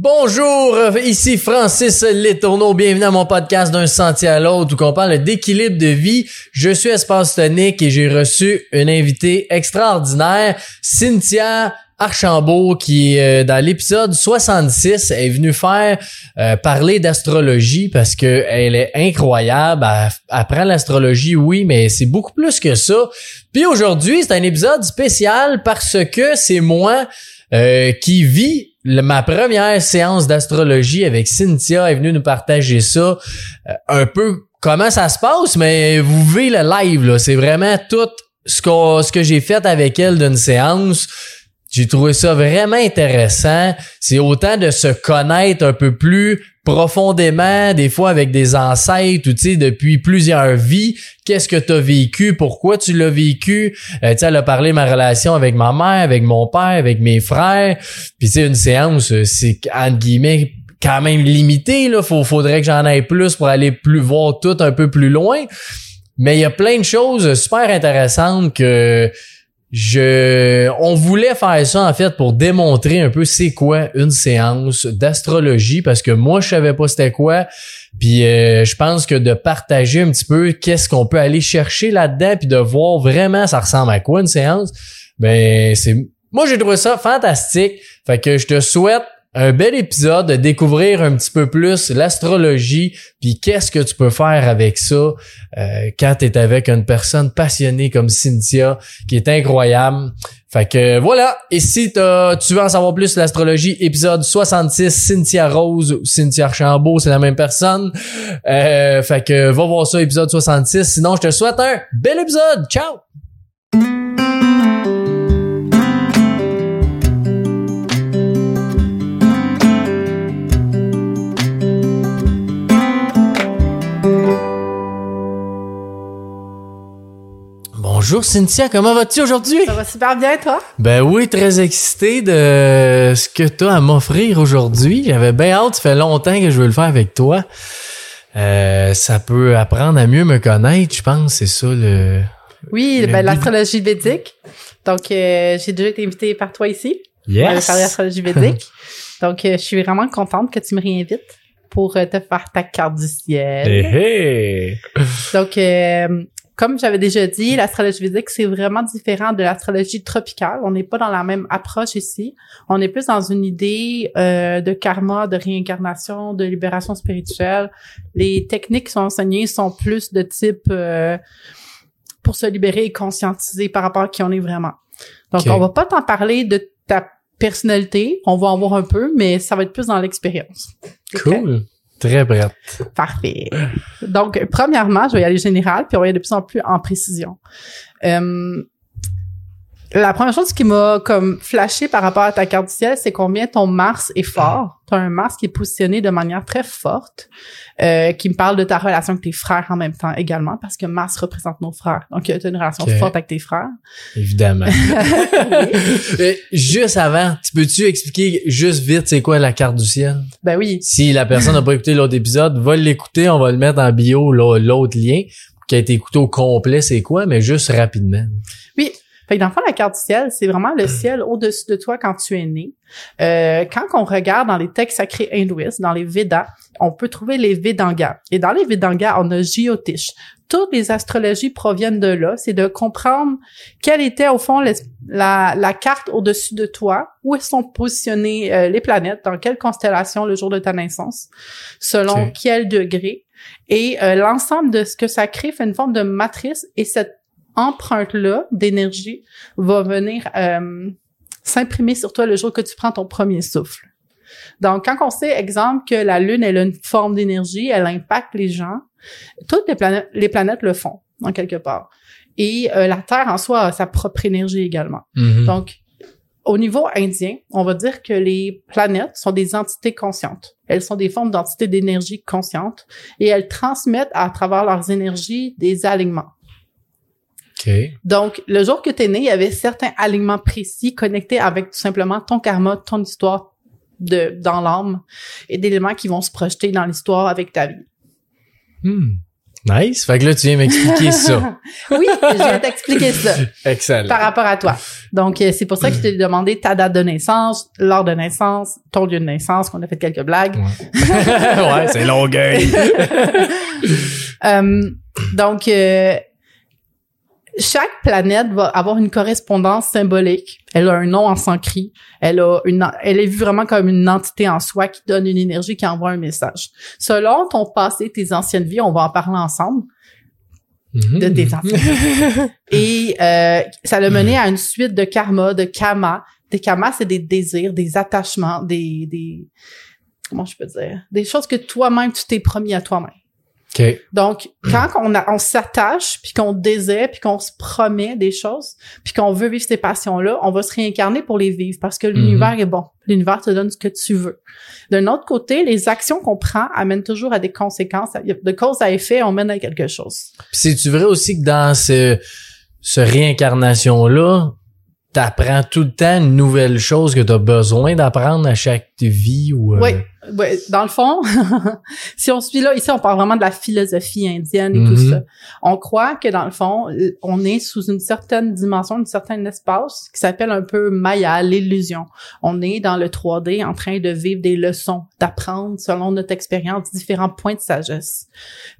Bonjour, ici Francis Letourneau. Bienvenue à mon podcast d'un sentier à l'autre où on parle d'équilibre de vie. Je suis Espace Tonique et j'ai reçu une invitée extraordinaire, Cynthia Archambault qui euh, dans l'épisode 66 est venue faire euh, parler d'astrologie parce que elle est incroyable, elle l'astrologie oui, mais c'est beaucoup plus que ça. Puis aujourd'hui, c'est un épisode spécial parce que c'est moi euh, qui ma première séance d'astrologie avec Cynthia est venue nous partager ça. Euh, un peu comment ça se passe mais vous vivez le live là. C'est vraiment tout ce ce que j'ai fait avec elle d'une séance j'ai trouvé ça vraiment intéressant. C'est autant de se connaître un peu plus profondément, des fois avec des ancêtres ou tu sais depuis plusieurs vies, qu'est-ce que tu as vécu, pourquoi tu l'as vécu? Euh, tu sais elle a parlé de ma relation avec ma mère, avec mon père, avec mes frères. Puis c'est une séance, c'est entre guillemets quand même limité là, faudrait que j'en aille plus pour aller plus voir tout un peu plus loin. Mais il y a plein de choses super intéressantes que je, on voulait faire ça en fait pour démontrer un peu c'est quoi une séance d'astrologie parce que moi je savais pas c'était quoi. Puis euh, je pense que de partager un petit peu qu'est-ce qu'on peut aller chercher là-dedans puis de voir vraiment ça ressemble à quoi une séance. Ben c'est moi j'ai trouvé ça fantastique. Fait que je te souhaite un bel épisode de découvrir un petit peu plus l'astrologie puis qu'est-ce que tu peux faire avec ça euh, quand tu es avec une personne passionnée comme Cynthia qui est incroyable. Fait que voilà, et si tu veux en savoir plus sur l'astrologie, épisode 66, Cynthia Rose ou Cynthia Archambault, c'est la même personne. Euh, fait que va voir ça, épisode 66. Sinon, je te souhaite un bel épisode. Ciao! Bonjour Cynthia, comment vas-tu aujourd'hui? Ça va super bien, toi? Ben oui, très excité de ce que tu as à m'offrir aujourd'hui. J'avais bien hâte, ça fait longtemps que je veux le faire avec toi. Euh, ça peut apprendre à mieux me connaître, je pense, c'est ça le... Oui, ben, l'astrologie védique. Donc, euh, j'ai déjà été invitée par toi ici. Yes! parler d'astrologie védique. Donc, euh, je suis vraiment contente que tu me réinvites pour te faire ta carte du ciel. Hey, hey. Donc, comme j'avais déjà dit, l'astrologie védique, c'est vraiment différent de l'astrologie tropicale. On n'est pas dans la même approche ici. On est plus dans une idée euh, de karma, de réincarnation, de libération spirituelle. Les techniques qui sont enseignées sont plus de type euh, pour se libérer et conscientiser par rapport à qui on est vraiment. Donc, Okay. on va pas t'en parler de ta personnalité. On va en voir un peu, mais ça va être plus dans l'expérience. Cool. Très prête. Parfait. Donc, premièrement, je vais y aller général, puis on va aller de plus en plus en précision. Euh, la première chose qui m'a comme flashé par rapport à ta carte du ciel, c'est combien ton Mars est fort. Tu as un Mars qui est positionné de manière très forte, euh, qui me parle de ta relation avec tes frères en même temps également, parce que Mars représente nos frères. Donc, tu as une relation forte avec tes frères. Évidemment. Euh, juste avant, tu peux-tu expliquer juste vite c'est quoi la carte du ciel? Ben oui. Si la personne n'a pas écouté l'autre épisode, va l'écouter, on va le mettre en bio, l'autre lien, qui a été écouté au complet, c'est quoi, mais juste rapidement. Oui. Fait que dans le fond, la carte du ciel, c'est vraiment le ciel au-dessus de toi quand tu es né. Euh, quand on regarde dans les textes sacrés hindouistes, dans les Védas, on peut trouver les Vedangas. Et dans les Vedangas, on a Jyotish. Toutes les astrologies proviennent de là. C'est de comprendre quelle était au fond l'es- la, la carte au-dessus de toi, où sont positionnées euh, les planètes, dans quelle constellation le jour de ta naissance, selon Ok. quel degré. Et euh, l'ensemble de ce que ça crée fait une forme de matrice et cette empreinte-là d'énergie va venir euh, s'imprimer sur toi le jour que tu prends ton premier souffle. Donc, quand on sait, exemple, que la Lune, elle a une forme d'énergie, elle impacte les gens, toutes les planètes, les planètes le font, en quelque part. Et euh, la Terre, en soi, a sa propre énergie également. Mhm. Donc, au niveau indien, on va dire que les planètes sont des entités conscientes. Elles sont des formes d'entités d'énergie conscientes et elles transmettent à travers leurs énergies des alignements. Donc, le jour que tu es né, il y avait certains alignements précis connectés avec tout simplement ton karma, ton histoire de dans l'âme et d'éléments qui vont se projeter dans l'histoire avec ta vie. Hmm. Nice. Fait que là, tu viens m'expliquer ça. oui, je vais t'expliquer ça. Excellent. Par rapport à toi. Donc, euh, c'est pour ça que je t'ai demandé ta date de naissance, l'heure de naissance, ton lieu de naissance, qu'on a fait quelques blagues. Ouais, ouais c'est longueuil. Euh, donc, euh, chaque planète va avoir une correspondance symbolique. Elle a un nom en sanskrit. Elle a une, elle est vue vraiment comme une entité en soi qui donne une énergie, qui envoie un message. Selon ton passé, tes anciennes vies, on va en parler ensemble de tes anciennes. Et euh, ça l'a mené à une suite de karma, de kama. Des kamas, c'est des désirs, des attachements, des, des comment je peux dire, des choses que toi-même tu t'es promis à toi-même. Donc, quand on, a- on s'attache, puis qu'on désire, puis qu'on se promet des choses, puis qu'on veut vivre ces passions-là, on va se réincarner pour les vivre parce que l'univers est bon. L'univers te donne ce que tu veux. D'un autre côté, les actions qu'on prend amènent toujours à des conséquences. De cause à effet, on mène à quelque chose. Puis c'est-tu vrai aussi que dans ce, ce réincarnation-là, t'apprends tout le temps une nouvelle chose que t'as besoin d'apprendre à chaque vie ou... euh, Oui, ouais, dans le fond, si on suit là, ici, on parle vraiment de la philosophie indienne et tout Mhm. ça. On croit que dans le fond, euh, on est sous une certaine dimension, un certain espace qui s'appelle un peu Maya, l'illusion. On est dans le 3D en train de vivre des leçons, d'apprendre selon notre expérience différents points de sagesse.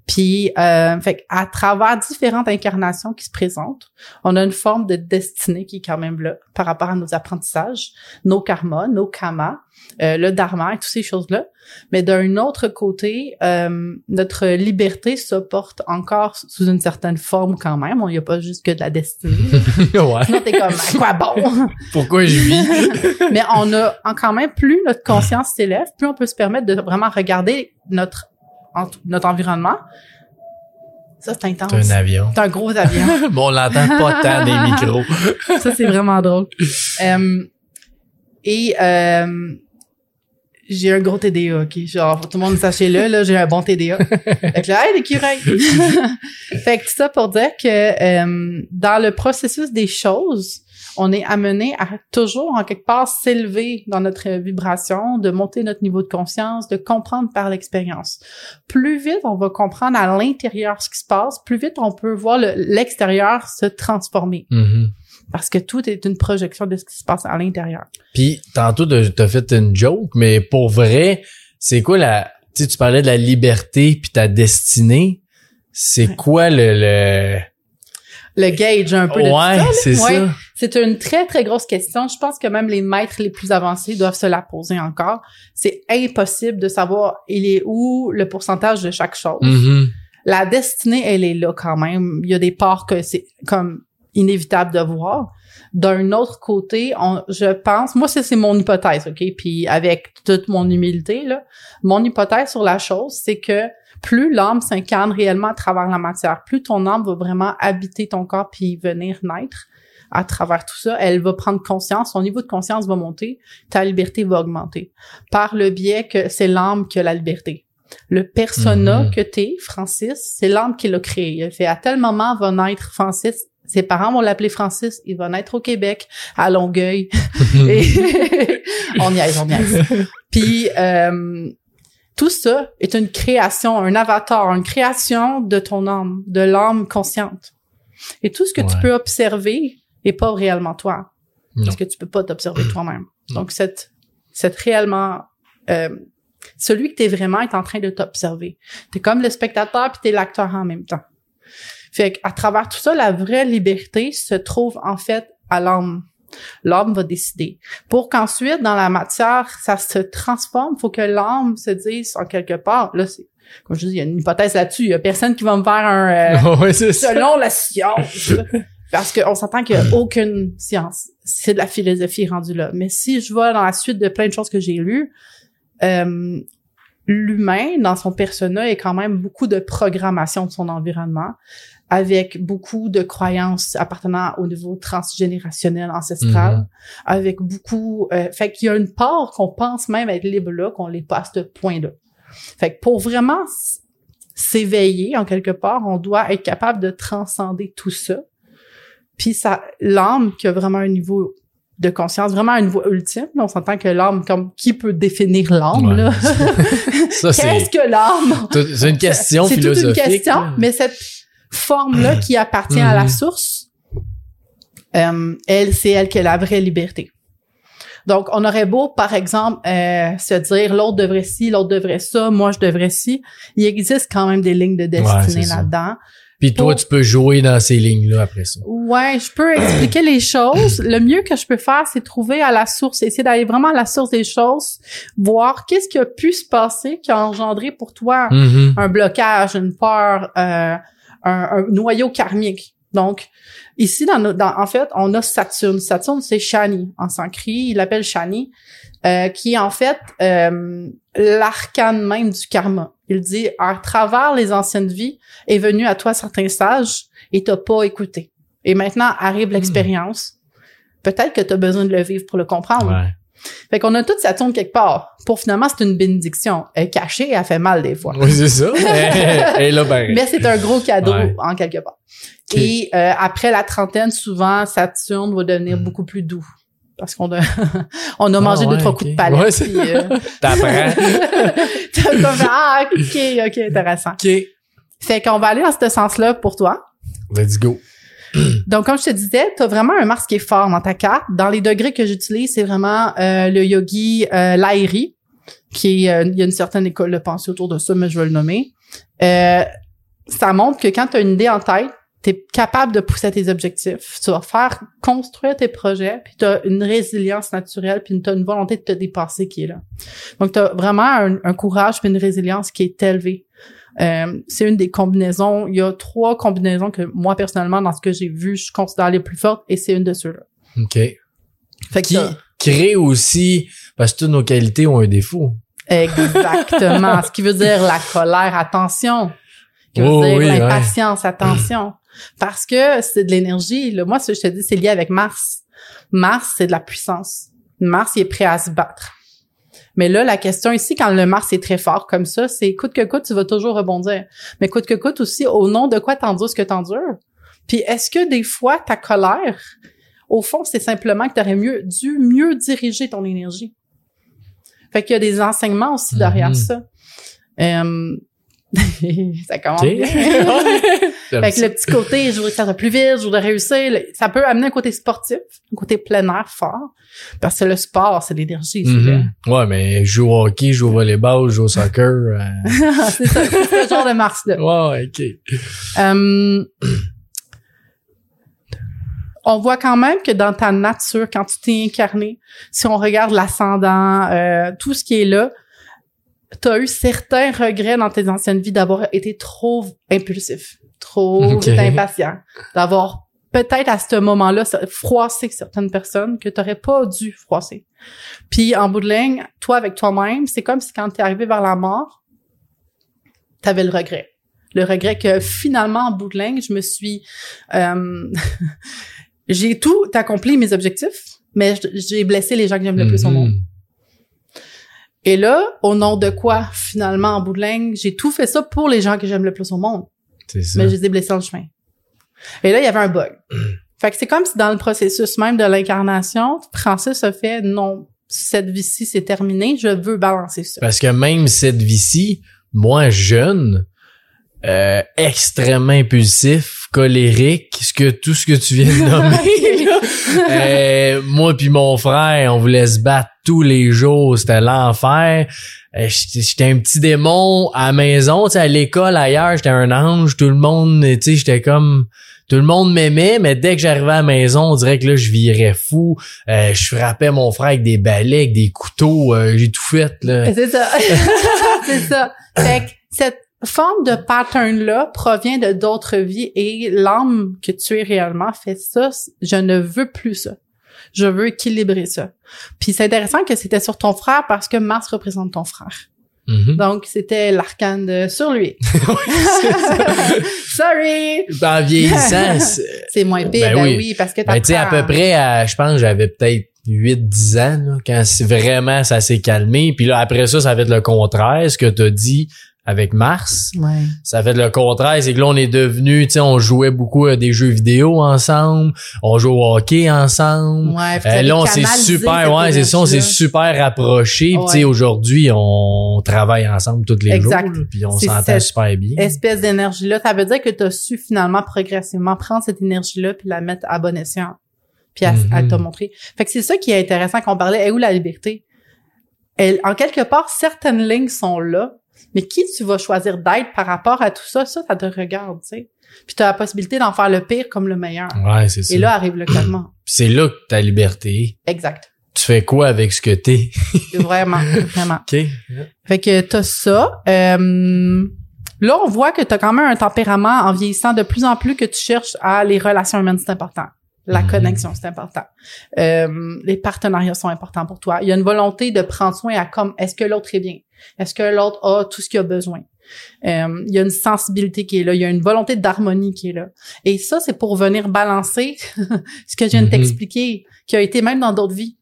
Puis, euh, fait à travers différentes incarnations qui se présentent, on a une forme de destinée qui est quand même là par rapport à nos apprentissages, nos karmas, nos kamas, euh, le dharma et toutes ces choses-là. Mais d'un autre côté, euh, notre liberté se porte encore sous une certaine forme quand même. Il n'y a pas juste que de la destinée. ouais. Sinon, t'es comme, à quoi bon? Pourquoi je vis? Mais on a en- quand même, plus notre conscience s'élève, plus on peut se permettre de vraiment regarder notre, en- notre environnement. Ça, c'est intense. C'est un avion. C'est un gros avion. Bon, on l'entend pas tant des micros. ça, c'est vraiment drôle. Euh, et euh, j'ai un gros TDA, OK? Genre, tout le monde sachez-le, là, j'ai un bon TDA. fait que là, hey, l'écureuil! fait que tout ça pour dire que euh, dans le processus des choses, on est amené à toujours, en quelque part, s'élever dans notre vibration, de monter notre niveau de conscience, de comprendre par l'expérience. Plus vite on va comprendre à l'intérieur ce qui se passe, plus vite on peut voir le- l'extérieur se transformer Mhm. parce que tout est une projection de ce qui se passe à l'intérieur. Puis tantôt t'as fait une joke, mais pour vrai, c'est quoi la tu tu parlais de la liberté puis ta destinée, c'est Ouais. quoi le le Le gauge un peu de tout ça, Ouais, c'est Ouais. ça. C'est une très, très grosse question. Je pense que même les maîtres les plus avancés doivent se la poser encore. C'est impossible de savoir il est où le pourcentage de chaque chose. Mhm. La destinée, elle est là quand même. Il y a des parts que c'est comme inévitable de voir. D'un autre côté, on, je pense, moi c'est c'est mon hypothèse, ok, puis avec toute mon humilité là, mon hypothèse sur la chose, c'est que plus l'âme s'incarne réellement à travers la matière, plus ton âme va vraiment habiter ton corps puis venir naître à travers tout ça, elle va prendre conscience, son niveau de conscience va monter, ta liberté va augmenter par le biais que c'est l'âme qui a la liberté. Le persona Mhm. que t'es, Francis, c'est l'âme qui l'a créé. Il a fait à tel moment va naître Francis. Ses parents vont l'appeler Francis. Il va naître au Québec, à Longueuil. Et on y aise, on y aise. Puis euh, tout ça est une création, un avatar, une création de ton âme, de l'âme consciente. Et tout ce que tu peux observer est pas réellement toi, Non. parce que tu peux pas t'observer toi-même. Donc cette, cette réellement euh, celui que t'es vraiment est en train de t'observer. T'es comme le spectateur puis t'es l'acteur en même temps. Fait qu'à travers tout ça, la vraie liberté se trouve en fait à l'âme. L'âme va décider. Pour qu'ensuite, dans la matière, ça se transforme, faut que l'âme se dise en quelque part, là, c'est, comme je dis, il y a une hypothèse là-dessus, il y a personne qui va me faire un, euh, ça. selon la science. Parce qu'on s'entend qu'il n'y a aucune science. C'est de la philosophie rendue là. Mais si je vais dans la suite de plein de choses que j'ai lues, euh, l'humain, dans son persona, est quand même beaucoup de programmation de son environnement, avec beaucoup de croyances appartenant au niveau transgénérationnel ancestral, Mhm. avec beaucoup... Euh, fait qu'il y a une part qu'on pense même être libre là, qu'on l'est pas à ce point-là. Fait que pour vraiment s'éveiller, en quelque part, on doit être capable de transcender tout ça. Puis ça, l'âme qui a vraiment un niveau de conscience, vraiment une voie ultime. On s'entend que l'âme, comme qui peut définir l'âme Ouais. là? C'est Qu'est-ce que l'âme? C'est une question C'est toute une philosophique. question, mais cette forme-là qui appartient à la Mhm. source, euh, elle, c'est elle qui a la vraie liberté. Donc, on aurait beau, par exemple, euh, se dire l'autre devrait ci, l'autre devrait ça, moi je devrais ci. Il existe quand même des lignes de destinée là-dedans. Puis toi, tu peux jouer dans ces lignes-là après ça. Ouais, je peux expliquer les choses. Le mieux que je peux faire, c'est trouver à la source, essayer d'aller vraiment à la source des choses, voir qu'est-ce qui a pu se passer qui a engendré pour toi Mhm. un blocage, une peur, euh, un, un noyau karmique. Donc, ici, dans, nos- dans- en fait, on a Saturne. Saturne, c'est Shani en sanskrit. Il l'appelle Shani, euh, qui est en fait euh, l'arcane même du karma. Il dit, à travers les anciennes vies, est venu à toi certains sages et t'as pas écouté. Et maintenant, arrive l'expérience. Peut-être que tu as besoin de le vivre pour le comprendre. Ouais. Fait qu'on a toute Saturne quelque part. Pour finalement, c'est une bénédiction. Elle est cachée, elle fait mal des fois. Oui, c'est ça. Et là, ben. Mais c'est un gros cadeau Ouais. en quelque part. Et euh, après la trentaine, souvent, Saturne va devenir Hmm. beaucoup plus doux. Parce qu'on a, on a mangé Ah deux, ouais, trois ok. coups de palette. Ouais, c'est- puis, euh, T'apprends. t'as comme, ah, ok, ok, intéressant. OK. Fait qu'on va aller dans ce sens-là pour toi. Let's go. Donc, comme je te disais, tu as vraiment un Mars qui est fort dans ta carte. Dans les degrés que j'utilise, c'est vraiment euh, le yogi euh, qui est, euh, il y a une certaine école de pensée autour de ça, mais je vais le nommer. Euh, ça montre que quand tu as une idée en tête, tu es capable de pousser à tes objectifs. Tu vas faire construire tes projets, puis tu as une résilience naturelle, puis tu as une volonté de te dépasser qui est là. Donc, tu as vraiment un, un courage puis une résilience qui est élevée. Euh, c'est une des combinaisons. Il y a trois combinaisons que moi, personnellement, dans ce que j'ai vu, je considère les plus fortes, et c'est une de ceux-là. OK. Fait que Qui crée aussi, parce que toutes nos qualités ont un défaut. Exactement. Ce qui veut dire la colère, attention. Ce qui veut Oh dire oui, ouais. l'impatience, attention. Parce que c'est de l'énergie. Moi, ce que je te dis, c'est lié avec Mars. Mars, c'est de la puissance. Mars, il est prêt à se battre. Mais là, la question ici, quand le Mars est très fort comme ça, c'est coûte que coûte, tu vas toujours rebondir. Mais coûte que coûte aussi, au nom de quoi t'endures ce que t'endures. Puis est-ce que des fois, ta colère, au fond, c'est simplement que tu aurais mieux, dû mieux diriger ton énergie. Fait qu'il y a des enseignements aussi derrière Mhm. ça. Euh, ça commence bien. Fait que le petit côté, je voudrais que ça soit plus vite, je voudrais réussir, ça peut amener un côté sportif, un côté plein air fort. Parce que le sport, c'est l'énergie. le- Mhm. Ouais, mais je joue au hockey, je joue au volleyball, je joue au soccer. euh, c'est ça, c'est ce genre de Mars-là. Ouais, OK. Euh, on voit quand même que dans ta nature, quand tu t'es incarné, si on regarde l'ascendant, euh, tout ce qui est là, tu as eu certains regrets dans tes anciennes vies d'avoir été trop impulsif, trop impatient, d'avoir peut-être à ce moment-là froissé certaines personnes que tu n'aurais pas dû froisser. Puis en bout de ligne, toi avec toi-même, c'est comme si quand tu es arrivé vers la mort, tu avais le regret le regret que finalement en bout de ligne, je me suis euh, j'ai tout accompli mes objectifs, mais j'ai blessé les gens que j'aime le plus au Mhm. monde. Et là, au nom de quoi finalement en bout de ligne, j'ai tout fait ça pour les gens que j'aime le plus au monde, ça. mais je les ai blessés le chemin. Et là, il y avait un bug. fait que c'est comme si dans le processus même de l'incarnation, Francis a fait non, cette vie-ci c'est terminé, je veux balancer ça. Parce que même cette vie-ci, moi, jeune, euh, extrêmement impulsif, colérique, ce que, tout ce que tu viens de nommer, là, euh, moi puis mon frère, on voulait se battre tous les jours, c'était l'enfer. Euh, J'étais j'étais un petit démon à la maison, tu sais, à l'école, ailleurs, j'étais un ange, tout le monde, tu sais, j'étais comme... Tout le monde m'aimait, mais dès que j'arrivais à la maison, on dirait que là, je virais fou. Euh, je frappais mon frère avec des balais, avec des couteaux. euh, J'ai tout fait, là. C'est ça. c'est ça. Fait que cette forme de pattern-là provient de d'autres vies et l'âme que tu es réellement fait ça. Je ne veux plus ça. Je veux équilibrer ça. Puis c'est intéressant que c'était sur ton frère parce que Mars représente ton frère. Mhm. Donc c'était l'arcane de sur lui. Sorry! En vieillissant, c'est- moins pire, Ben ben, oui. oui. parce que ben, tu sais, à peu t'apprends. près, à- je pense que j'avais peut-être 8-10 ans, là, quand c'est vraiment ça s'est calmé. Puis là, après ça, ça va être le contraire. Ce que tu as dit avec Mars. Ouais. Ça fait le contraire, c'est que là on est devenu, tu sais, on jouait beaucoup à des jeux vidéo ensemble, on joue au hockey ensemble. Ouais, Euh, là, on s'est super, ouais, c'est ça, on s'est super rapprochés. Puis, tu sais, Ouais. aujourd'hui, on travaille ensemble tous les Exact. jours, là, puis on s'entend super bien. espèce d'énergie-là. Ça veut dire que tu as su finalement progressivement prendre cette énergie-là puis la mettre à bon escient. Puis à, Mhm. à te montrer. Fait que c'est ça qui est intéressant quand on parlait, est où la liberté? Elle, en quelque part, certaines lignes sont là, mais qui tu vas choisir d'être par rapport à tout ça, ça, ça te regarde, tu sais. Puis tu as la possibilité d'en faire le pire comme le meilleur. Ouais, c'est ça. Et là arrive le. Puis c'est là que ta liberté. exact. Tu fais quoi avec ce que t'es? Vraiment, vraiment. OK. Fait que t'as ça. Euh, là, on voit que t'as quand même un tempérament en vieillissant de plus en plus que tu cherches à les relations humaines, c'est important. La Mhm. connexion, c'est important. Euh, les partenariats sont importants pour toi. Il y a une volonté de prendre soin à comme est-ce que l'autre est bien? Est-ce que l'autre a tout ce qu'il a besoin? Euh, il y a une sensibilité qui est là, il y a une volonté d'harmonie qui est là. Et ça, c'est pour venir balancer ce que je viens de Mhm. t'expliquer, qui a été même dans d'autres vies.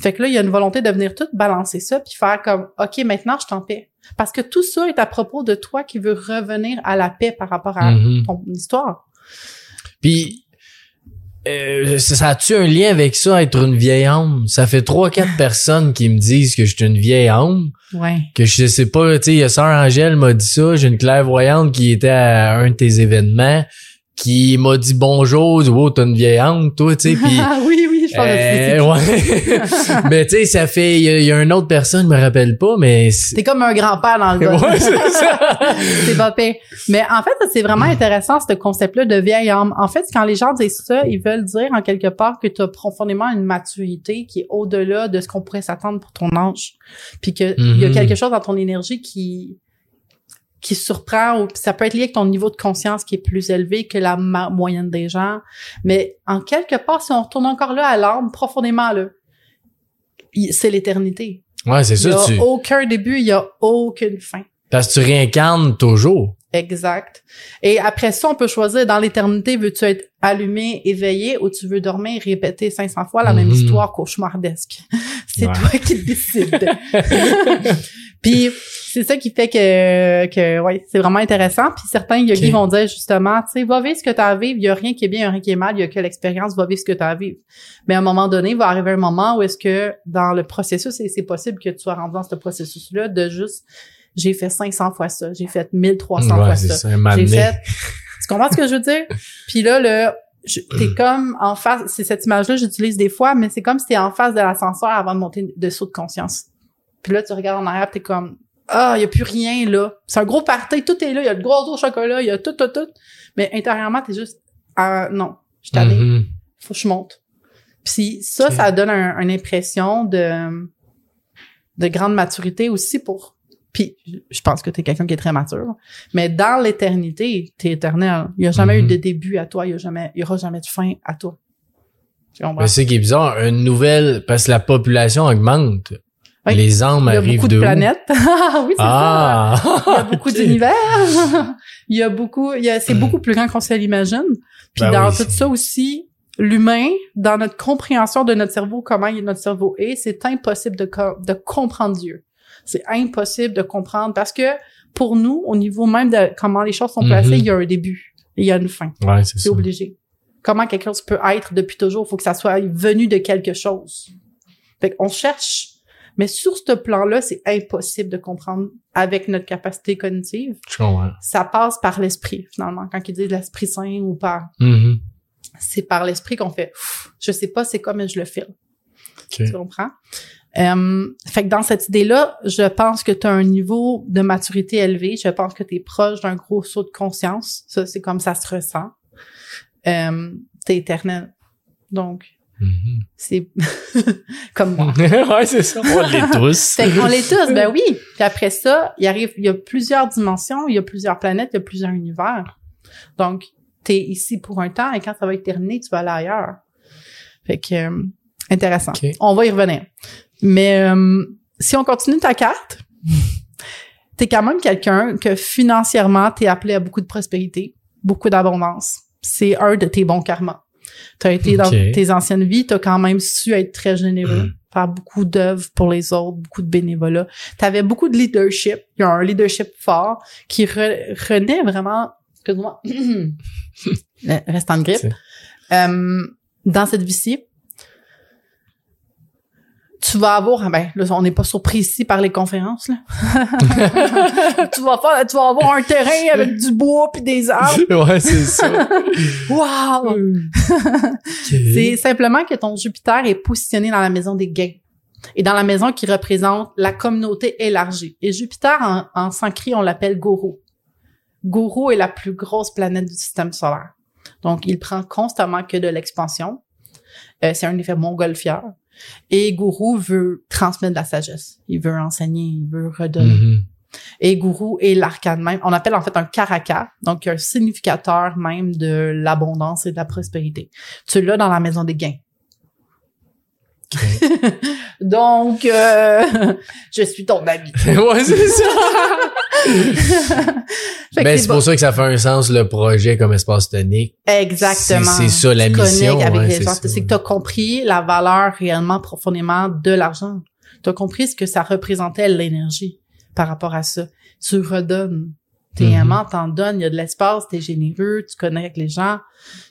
Fait que là, il y a une volonté de venir tout balancer ça, puis faire comme, OK, maintenant, je t'en paix. Parce que tout ça est à propos de toi qui veux revenir à la paix par rapport à Mhm. ton histoire. Puis, euh, ça a-tu un lien avec ça, être une vieille âme? Ça fait trois, quatre personnes qui me disent que je suis une vieille âme, Ouais. que je sais pas, tu sais, Sœur Angèle m'a dit ça, j'ai une clairvoyante qui était à un de tes événements, qui m'a dit bonjour, oh, t'as une vieille âme, toi, tu sais. Ah oui, oui, je pense Euh, ouais. mais tu sais, ça fait, il y, a- il y a une autre personne, je me rappelle pas, mais T'es comme un grand-père dans le gars. Ouais, c'est ça. c'est pas pire. Mais en fait, c'est vraiment intéressant, ce concept-là de vieille âme. En fait, quand les gens disent ça, ils veulent dire en quelque part que tu as profondément une maturité qui est au-delà de ce qu'on pourrait s'attendre pour ton âge. Puis que il y a Mhm. quelque chose dans ton énergie qui qui surprend ou ça peut être lié avec ton niveau de conscience qui est plus élevé que la moyenne des gens mais en quelque part si on retourne encore là à l'âme profondément là il- c'est l'éternité Ouais, c'est il y ça, a tu, aucun début il y a aucune fin parce que tu réincarnes toujours. Exact. Et après ça, on peut choisir dans l'éternité, veux-tu être allumé, éveillé ou tu veux dormir et répéter 500 fois la même Mhm. histoire cauchemardesque? C'est Ouais. toi qui décides. Puis c'est ça qui fait que que ouais, c'est vraiment intéressant. Puis certains yogis Ok. vont dire justement, tu sais, va vivre ce que tu as à vivre, il y a rien qui est bien, il y a rien qui est mal, il y a que l'expérience, va vivre ce que tu as à vivre. Mais à un moment donné, il va arriver un moment où est-ce que dans le processus, et c'est possible que tu sois rendu dans ce processus-là de juste j'ai fait 500 fois ça, j'ai fait 1300 fois Ouais, ça. ça, J'ai fait. Tu comprends ce que je veux dire? Puis là, le, t'es comme en face, c'est cette image-là que j'utilise des fois, mais c'est comme si t'es en face de l'ascenseur avant de monter de saut de conscience. Puis là, tu regardes en arrière, t'es comme, ah, il y a plus rien là. C'est un gros party, tout est là, il y a le gros au chocolat, il y a tout, tout, tout. Mais intérieurement, t'es juste, ah, non, je t'allais, Mhm. faut que je monte. Puis ça, ça donne un- une impression de, de grande maturité aussi pour puis je pense que tu es quelqu'un qui est très mature. Mais dans l'éternité, tu es éternel. Il n'y a jamais eu de début à toi. Il y a jamais, il y aura jamais de fin à toi. C'est qui est bizarre, une nouvelle, parce que la population augmente. Oui. Les âmes Il y a beaucoup de de planètes. Oui, c'est ça. Il y a beaucoup d'univers. il y a beaucoup, il y a, c'est beaucoup plus grand qu'on se l'imagine. Puis Ben dans oui, tout ça aussi, l'humain, dans notre compréhension de notre cerveau, comment notre cerveau est, c'est impossible de, de comprendre Dieu. C'est impossible de comprendre parce que pour nous, au niveau même de comment les choses sont placées, Mhm. il y a un début et il y a une fin. Ouais, c'est obligé. Comment quelque chose peut être depuis toujours, il faut que ça soit venu de quelque chose. Fait qu'on cherche, mais sur ce plan-là, c'est impossible de comprendre avec notre capacité cognitive. Je comprends. Ça passe par l'esprit, finalement. Quand ils disent l'esprit saint ou par, Mhm. c'est par l'esprit qu'on fait, je sais pas c'est quoi, mais je le file. Ok. Tu comprends? Euh, fait que dans cette idée-là, je pense que tu as un niveau de maturité élevé. Je pense que tu es proche d'un gros saut de conscience. Ça, c'est comme ça se ressent. Euh, t'es éternel. Donc, Mhm. c'est comme moi. ouais, c'est ça. On l'est tous. Fait qu'on l'est tous, ben oui. Puis après ça, il arrive, il y a plusieurs dimensions, il y a plusieurs planètes, il y a plusieurs univers. Donc, t'es ici pour un temps et quand ça va être terminé, tu vas aller ailleurs. Fait que, euh, intéressant. On va y revenir. Mais euh, si on continue ta carte, t'es quand même quelqu'un que financièrement, t'es appelé à beaucoup de prospérité, beaucoup d'abondance. C'est un de tes bons karmas. T'as été dans tes anciennes vies, t'as quand même su être très généreux. faire beaucoup d'œuvres pour les autres, beaucoup de bénévolat. Tu avais beaucoup de leadership. Il y a un leadership fort qui re- renaît vraiment, excuse-moi, reste en grippe, euh, dans cette vie-ci. Tu vas avoir, ben, là, on n'est pas surpris ici par les conférences, là. tu vas faire, tu vas avoir un terrain avec du bois puis des arbres. ouais, c'est ça. Wow! C'est simplement que ton Jupiter est positionné dans la maison des gains et dans la maison qui représente la communauté élargie. Et Jupiter, en, en sanskrit, on l'appelle Guru. Guru est la plus grosse planète du système solaire. Donc, il prend constamment que de l'expansion. Euh, c'est un effet montgolfière. Et Guru veut transmettre de la sagesse. Il veut enseigner, il veut redonner. Mhm. Et Guru est l'arcane même. On appelle en fait un karaka, donc un significateur même de l'abondance et de la prospérité. Tu l'as dans la maison des gains. donc, euh, je suis ton ami. ouais, c'est ça. Ben, c'est bon. pour ça que ça fait un sens, le projet comme espace tonique. Exactement. C'est- ça, la Tu mission, ouais, c'est que tu as compris la valeur réellement profondément de l'argent. Tu as compris ce que ça représentait l'énergie par rapport à ça. Tu redonnes. T'es Mhm. aimant, t'en donnes, il y a de l'espace, t'es généreux, tu connectes avec les gens.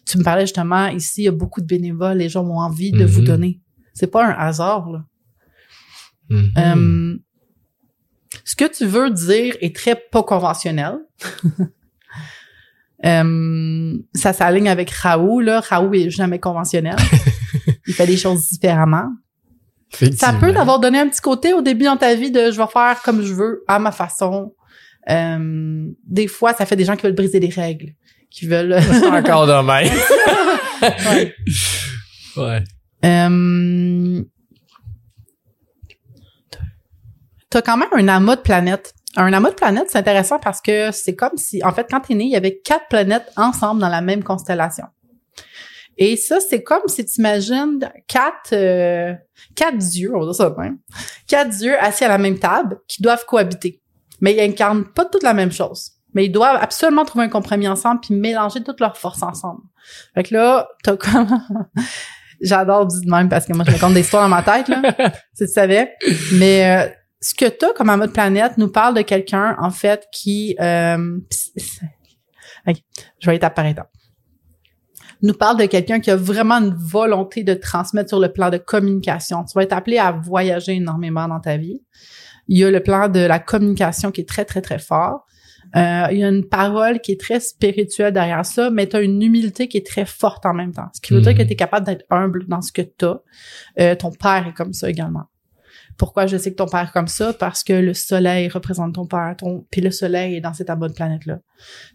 Tu me parlais justement, ici, il y a beaucoup de bénévoles, les gens ont envie de vous donner. C'est pas un hasard, là. Mhm. Euh, ce que tu veux dire est très pas conventionnel. Euh, ça s'aligne avec Raoult, là. Raoult est jamais conventionnel. Il fait des choses différemment. Ça peut t'avoir donné un petit côté au début dans ta vie de je vais faire comme je veux, à ma façon. Euh, des fois, ça fait des gens qui veulent briser les règles, qui veulent. Encore de même. Ouais. ouais. Euh, T'as quand même un amas de planètes. Un amas de planètes, c'est intéressant parce que c'est comme si, en fait, quand t'es né, il y avait quatre planètes ensemble dans la même constellation. Et ça, c'est comme si tu imagines quatre, euh, quatre dieux, on va dire ça même, quatre dieux assis à la même table qui doivent cohabiter. Mais ils incarnent pas toutes la même chose. Mais ils doivent absolument trouver un compromis ensemble puis mélanger toutes leurs forces ensemble. Fait que là, t'as comme... J'adore dire de même parce que moi, je me compte des histoires dans ma tête, là. si tu savais. Mais euh, ce que t'as comme en mode planète nous parle de quelqu'un, en fait, qui... Euh, ok, je vais étape par étape. Nous parle de quelqu'un qui a vraiment une volonté de transmettre sur le plan de communication. Tu vas être appelé à voyager énormément dans ta vie. Il y a le plan de la communication qui est très, très, très fort. Euh, il y a une parole qui est très spirituelle derrière ça, mais tu as une humilité qui est très forte en même temps. Ce qui veut dire Mhm. que tu es capable d'être humble dans ce que tu as. ton père est comme ça également. Pourquoi je sais que ton père est comme ça? Parce que le soleil représente ton père, ton, puis le soleil est dans cette bonne planète-là.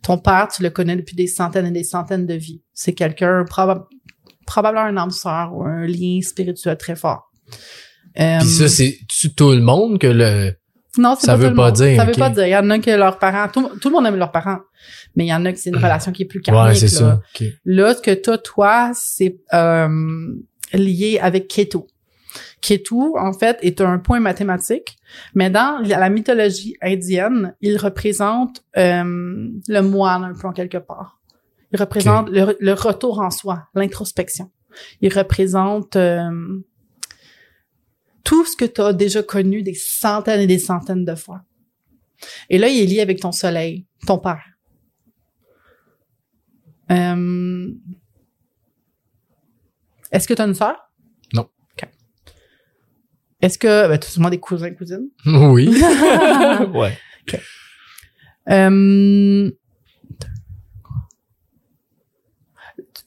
Ton père, tu le connais depuis des centaines et des centaines de vies. C'est quelqu'un, probab- probablement un âme sœur ou un lien spirituel très fort. Euh, Puis ça, c'est tu tout le monde que le. Non, c'est Ça pas veut tout le pas monde. dire, Ça veut pas dire. Il y en a que leurs parents, tout, tout le monde aime leurs parents, mais il y en a que c'est une relation qui est plus Ouais, karmique. c'est là. ça. Ok. Là, ce que t'as, toi, c'est euh, lié avec Ketu. Ketu, en fait, est un point mathématique, mais dans la la mythologie indienne, il représente euh, le moine un peu en quelque part. Il représente le, le retour en soi, l'introspection. Il représente euh, tout ce que tu as déjà connu des centaines et des centaines de fois. Et là, il est lié avec ton soleil, ton père. Euh, Est-ce que tu as une sœur? Non. OK. Est-ce que... Ben, tu as sûrement des cousins et cousines? Oui. ouais. Euh,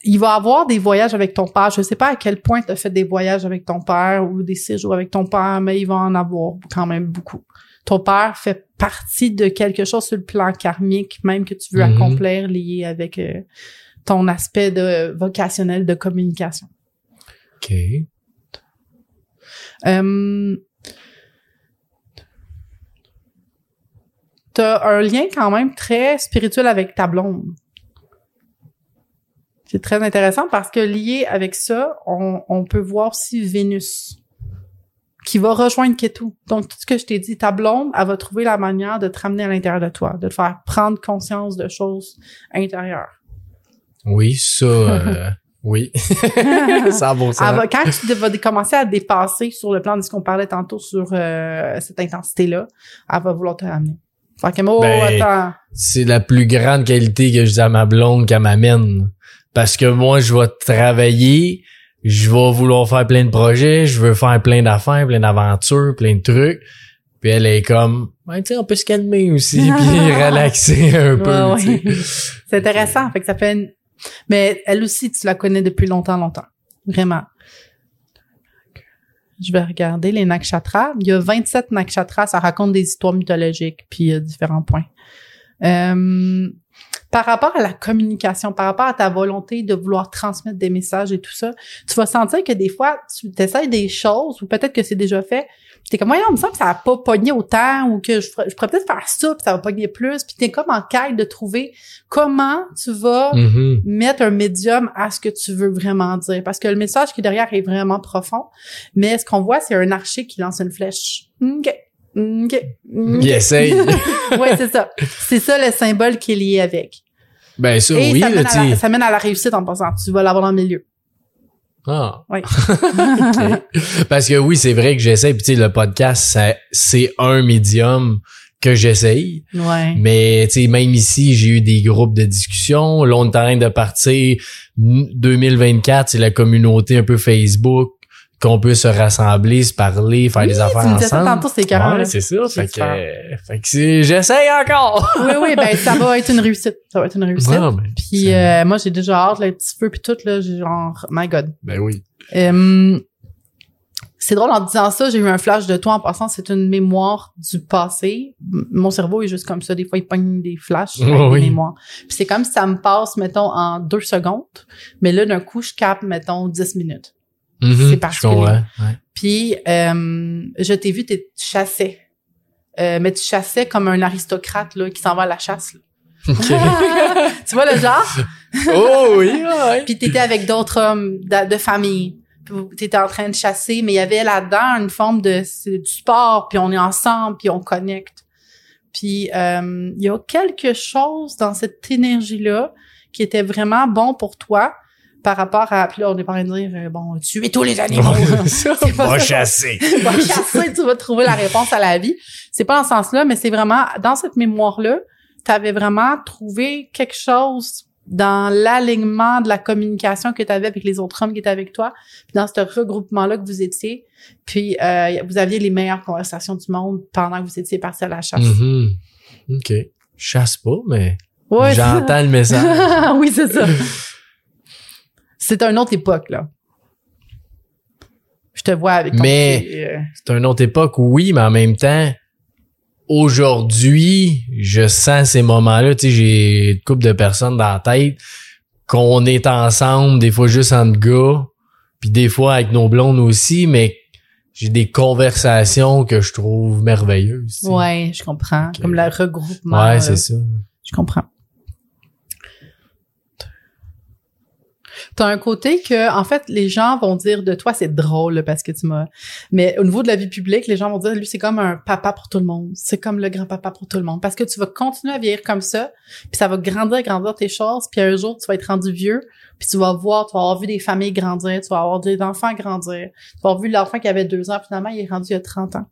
il va avoir des voyages avec ton père. Je sais pas à quel point tu as fait des voyages avec ton père ou des séjours avec ton père, mais il va en avoir quand même beaucoup. Ton père fait partie de quelque chose sur le plan karmique, même que tu veux Mhm. accomplir lié avec euh, ton aspect de vocationnel de communication. OK. Euh, T'as un lien quand même très spirituel avec ta blonde. C'est très intéressant parce que lié avec ça, on, on peut voir aussi Vénus qui va rejoindre Ketu. Donc, tout ce que je t'ai dit, ta blonde, elle va trouver la manière de te ramener à l'intérieur de toi, de te faire prendre conscience de choses intérieures. Oui, ça. euh, Oui. 100%. Elle va- quand tu vas commencer à dépasser sur le plan de ce qu'on parlait tantôt sur euh, cette intensité-là, elle va vouloir te ramener. Fait que, oh, Ben, attends. c'est la plus grande qualité que je dis à ma blonde qu'elle m'amène. Parce que moi, je vais travailler, je vais vouloir faire plein de projets, je veux faire plein d'affaires, plein d'aventures, plein de trucs. Puis elle est comme, ouais, tu sais, on peut se calmer aussi, puis relaxer un peu. Ouais, ouais. C'est intéressant. Fait que ça fait une- Mais elle aussi, tu la connais depuis longtemps, longtemps. Vraiment. Je vais regarder les nakshatras. Il y a 27 nakshatras. Ça raconte des histoires mythologiques, puis euh, différents points. Euh, par rapport à la communication, par rapport à ta volonté de vouloir transmettre des messages et tout ça, tu vas sentir que des fois, tu essaies des choses, ou peut-être que c'est déjà fait, t'es comme, voyons, il me semble que ça a pas pogné autant, ou que je, ferais- je pourrais peut-être faire ça, puis ça va pogner plus, puis t'es comme en quête de trouver comment tu vas Mhm. mettre un médium à ce que tu veux vraiment dire. Parce que le message qui est derrière est vraiment profond, mais ce qu'on voit, c'est un archer qui lance une flèche. OK. OK. OK. Il essaye. ouais, c'est ça. C'est ça le symbole qui est lié avec. Ben ça, Et oui, ça, là, mène tu à la, ça mène à la réussite en passant. Tu vas l'avoir dans le milieu. Ah. Oui. Parce que oui, c'est vrai que j'essaie. Puis tu sais, le podcast, c'est un médium que j'essaye. ouais. Mais tu sais, même ici, j'ai eu des groupes de discussion. Là, on est en train de partir. N- 2024, c'est la communauté un peu Facebook qu'on peut se rassembler, se parler, faire des affaires Tu me ensemble. tantôt, c'est carré. Ouais, c'est ça. Fait que, euh, fait que j'essaye encore. oui, oui, ben ça va être une réussite. Ça va être une réussite. Ouais, ben, Puis euh, moi, j'ai déjà hâte, le petit feu puis tout, là, j'ai genre, my God. ben oui. Euh, c'est drôle en disant ça, j'ai eu un flash de toi en passant, c'est une mémoire du passé. Mon cerveau est juste comme ça, des fois il pogne des flashs avec Oui. des mémoires. Puis c'est comme si ça me passe, mettons, en deux secondes, mais là, d'un coup, je capte, mettons, dix minutes. Mhm, C'est particulier. Puis euh, je t'ai vu, tu chassais. Euh, mais tu chassais comme un aristocrate là, qui s'en va à la chasse. là. Tu vois le genre? oh oui, ouais. Puis t'étais avec d'autres hommes de, de famille. T'étais en train de chasser, mais il y avait là-dedans une forme de du sport, puis on est ensemble, puis on connecte. Puis euh, il y a quelque chose dans cette énergie-là qui était vraiment bon pour toi par rapport à... Puis là, on est pas en train de dire, euh, bon, tuer tous les animaux. C'est pas Va chasser. Va chasser, tu vas trouver la réponse à la vie. C'est pas dans ce sens-là, mais c'est vraiment, dans cette mémoire-là, tu avais vraiment trouvé quelque chose dans l'alignement de la communication que tu avais avec les autres hommes qui étaient avec toi, puis dans ce regroupement-là que vous étiez, puis euh, vous aviez les meilleures conversations du monde pendant que vous étiez partis à la chasse. Mhm. OK. Je chasse pas, mais Ouais, j'entends le message. oui, c'est ça. C'est une autre époque, là. Je te vois avec ton Mais- euh, C'est une autre époque, oui, mais en même temps, aujourd'hui, je sens ces moments-là. Tu sais, j'ai une couple de personnes dans la tête qu'on est ensemble, des fois juste entre gars, puis des fois avec nos blondes aussi, mais j'ai des conversations que je trouve merveilleuses. tu sais. Ouais, je comprends. Comme le regroupement. Ouais, c'est ça. Je comprends. T'as un côté que, en fait, les gens vont dire de toi, c'est drôle parce que tu m'as. Mais au niveau de la vie publique, les gens vont dire, lui, c'est comme un papa pour tout le monde. C'est comme le grand-papa pour tout le monde. Parce que tu vas continuer à vieillir comme ça, puis ça va grandir, grandir tes choses, puis un jour, tu vas être rendu vieux, puis tu vas voir, tu vas avoir vu des familles grandir, tu vas avoir des enfants grandir, tu vas avoir vu l'enfant qui avait deux ans, finalement, il est rendu il y a 30 ans.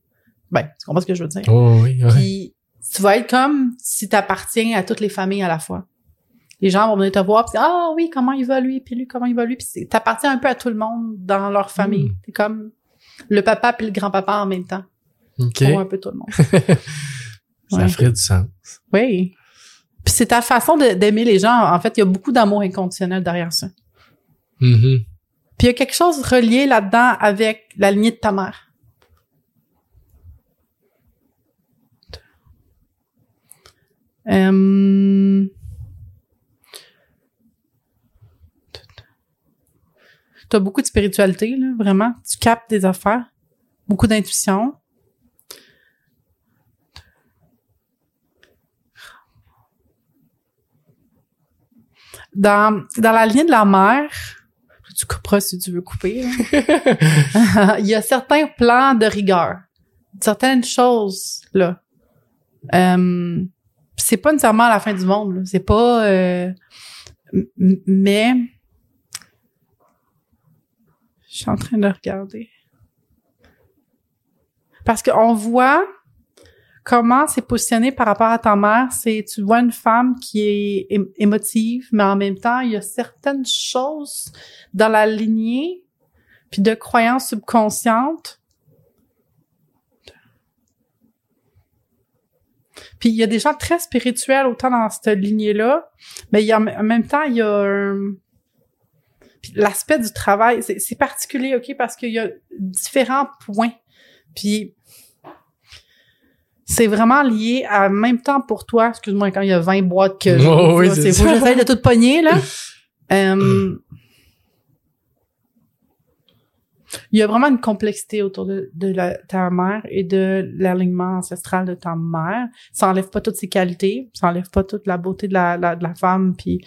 Ben, tu comprends ce que je veux dire? Oh, oui, ouais. Puis tu vas être comme si tu appartiens à toutes les familles à la fois. Les gens vont venir te voir puis ah oui comment il va lui puis lui comment il va lui puis t'appartiens un peu à tout le monde dans leur famille. T'es comme le papa puis le grand-papa en même temps. OK. Pour un peu tout le monde. Ça Ouais. ferait du sens. Oui. Puis c'est ta façon d'aimer les gens. En fait, il y a beaucoup d'amour inconditionnel derrière ça. Mhm. Puis il y a quelque chose relié là-dedans avec la lignée de ta mère. Euh... T'as beaucoup de spiritualité, là, vraiment. Tu captes des affaires. Beaucoup d'intuition. Dans, dans la lignée de la mère, tu couperas si tu veux couper. Il y a certains plans de rigueur, certaines choses là. Euh, c'est pas nécessairement la fin du monde. là. C'est pas. euh, mais Je suis en train de regarder. Parce qu'on voit comment c'est positionné par rapport à ta mère. C'est, tu vois une femme qui est émotive, mais en même temps, il y a certaines choses dans la lignée puis de croyances subconscientes. Puis il y a des gens très spirituels autant dans cette lignée-là, mais en même temps, il y a un- puis l'aspect du travail, c'est particulier, OK, parce qu'il y a différents points. Puis c'est vraiment lié à même temps pour toi, excuse-moi, quand il y a 20 boîtes que je Oh, oui, c'est ça. j'essaie de tout pogner, là. Euh, il y a vraiment une complexité autour de, de la- ta mère et de l'alignement ancestral de ta mère. Ça enlève pas toutes ses qualités, ça enlève pas toute la beauté de la, la- de la femme. Puis,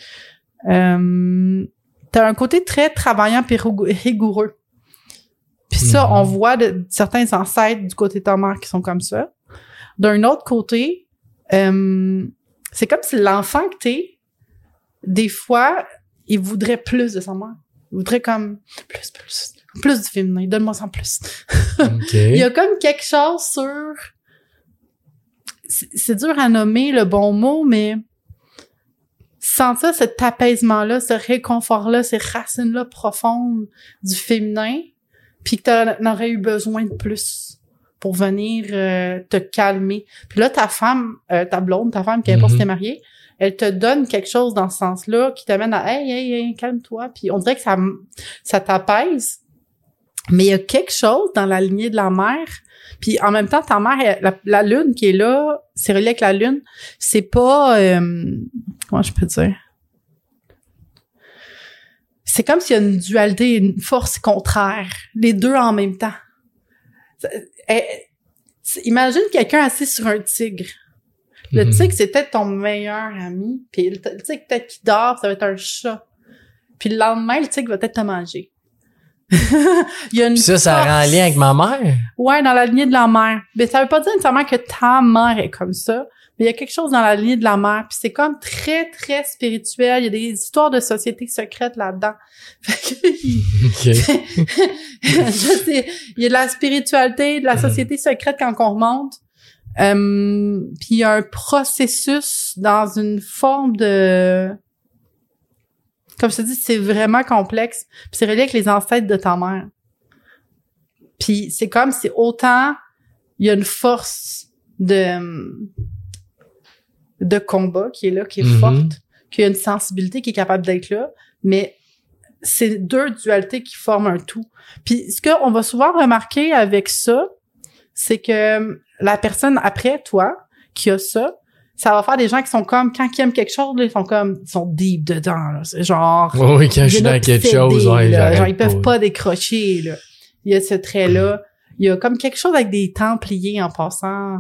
euh, t'as un côté très travaillant puis rigoureux-. Puis ça, Mhm. on voit de, certains ancêtres du côté de ta mère qui sont comme ça. D'un autre côté, euh, c'est comme si l'enfant que t'es, des fois, il voudrait plus de sa mère. Il voudrait comme plus, plus, plus du féminin. Donne-moi en plus. OK. Il y a comme quelque chose sur. C'est dur à nommer le bon mot, mais sentir cet apaisement-là, ce réconfort-là, ces racines-là profondes du féminin, puis que t'en aurais eu besoin de plus pour venir euh, te calmer. Puis là, ta femme, euh, ta blonde, ta femme, qui importe si Mhm. t'es mariée, elle te donne quelque chose dans ce sens-là qui t'amène à hey, hey, hey, calme-toi. Puis on dirait que ça, ça t'apaise. Mais il y a quelque chose dans la lignée de la mère. Puis en même temps, ta mère, elle- la, la lune qui est là, c'est relié avec la lune. C'est pas euh, comment je peux dire? C'est comme s'il y a une dualité, une force contraire, les deux en même temps. Elle- imagine quelqu'un assis sur un tigre. Le Mhm. tigre, c'est peut-être ton meilleur ami. Puis le, le tigre, peut-être qu'il dort, ça va être un chat. Puis le lendemain, le tigre va peut-être te manger. Il y a une Puis ça, ça force. rend en lien avec ma mère. Ouais, dans la lignée de la mère. Mais ça veut pas dire nécessairement que ta mère est comme ça. Mais il y a quelque chose dans la lignée de la mère. Puis c'est comme très, très spirituel. Il y a des histoires de sociétés secrètes là-dedans. Fait que, OK. je sais, il y a de la spiritualité, de la société secrète quand on remonte. Euh, puis il y a un processus dans une forme de... Comme je te dis, c'est vraiment complexe. Puis c'est relié avec les ancêtres de ta mère. Puis c'est comme si autant il y a une force de de combat qui est là, qui est Mhm. forte, qu'il y a une sensibilité qui est capable d'être là, mais c'est deux dualités qui forment un tout. Puis ce qu'on va souvent remarquer avec ça, c'est que la personne après toi qui a ça, ça va faire des gens qui sont comme quand ils aiment quelque chose, là, ils sont comme ils sont deep dedans. là. C'est genre Oui, oui, quand je suis dans quelque chose, ouais, là. Genre, ils peuvent pas décrocher. Là. Il y a ce trait-là. Il y a comme quelque chose avec des templiers en passant.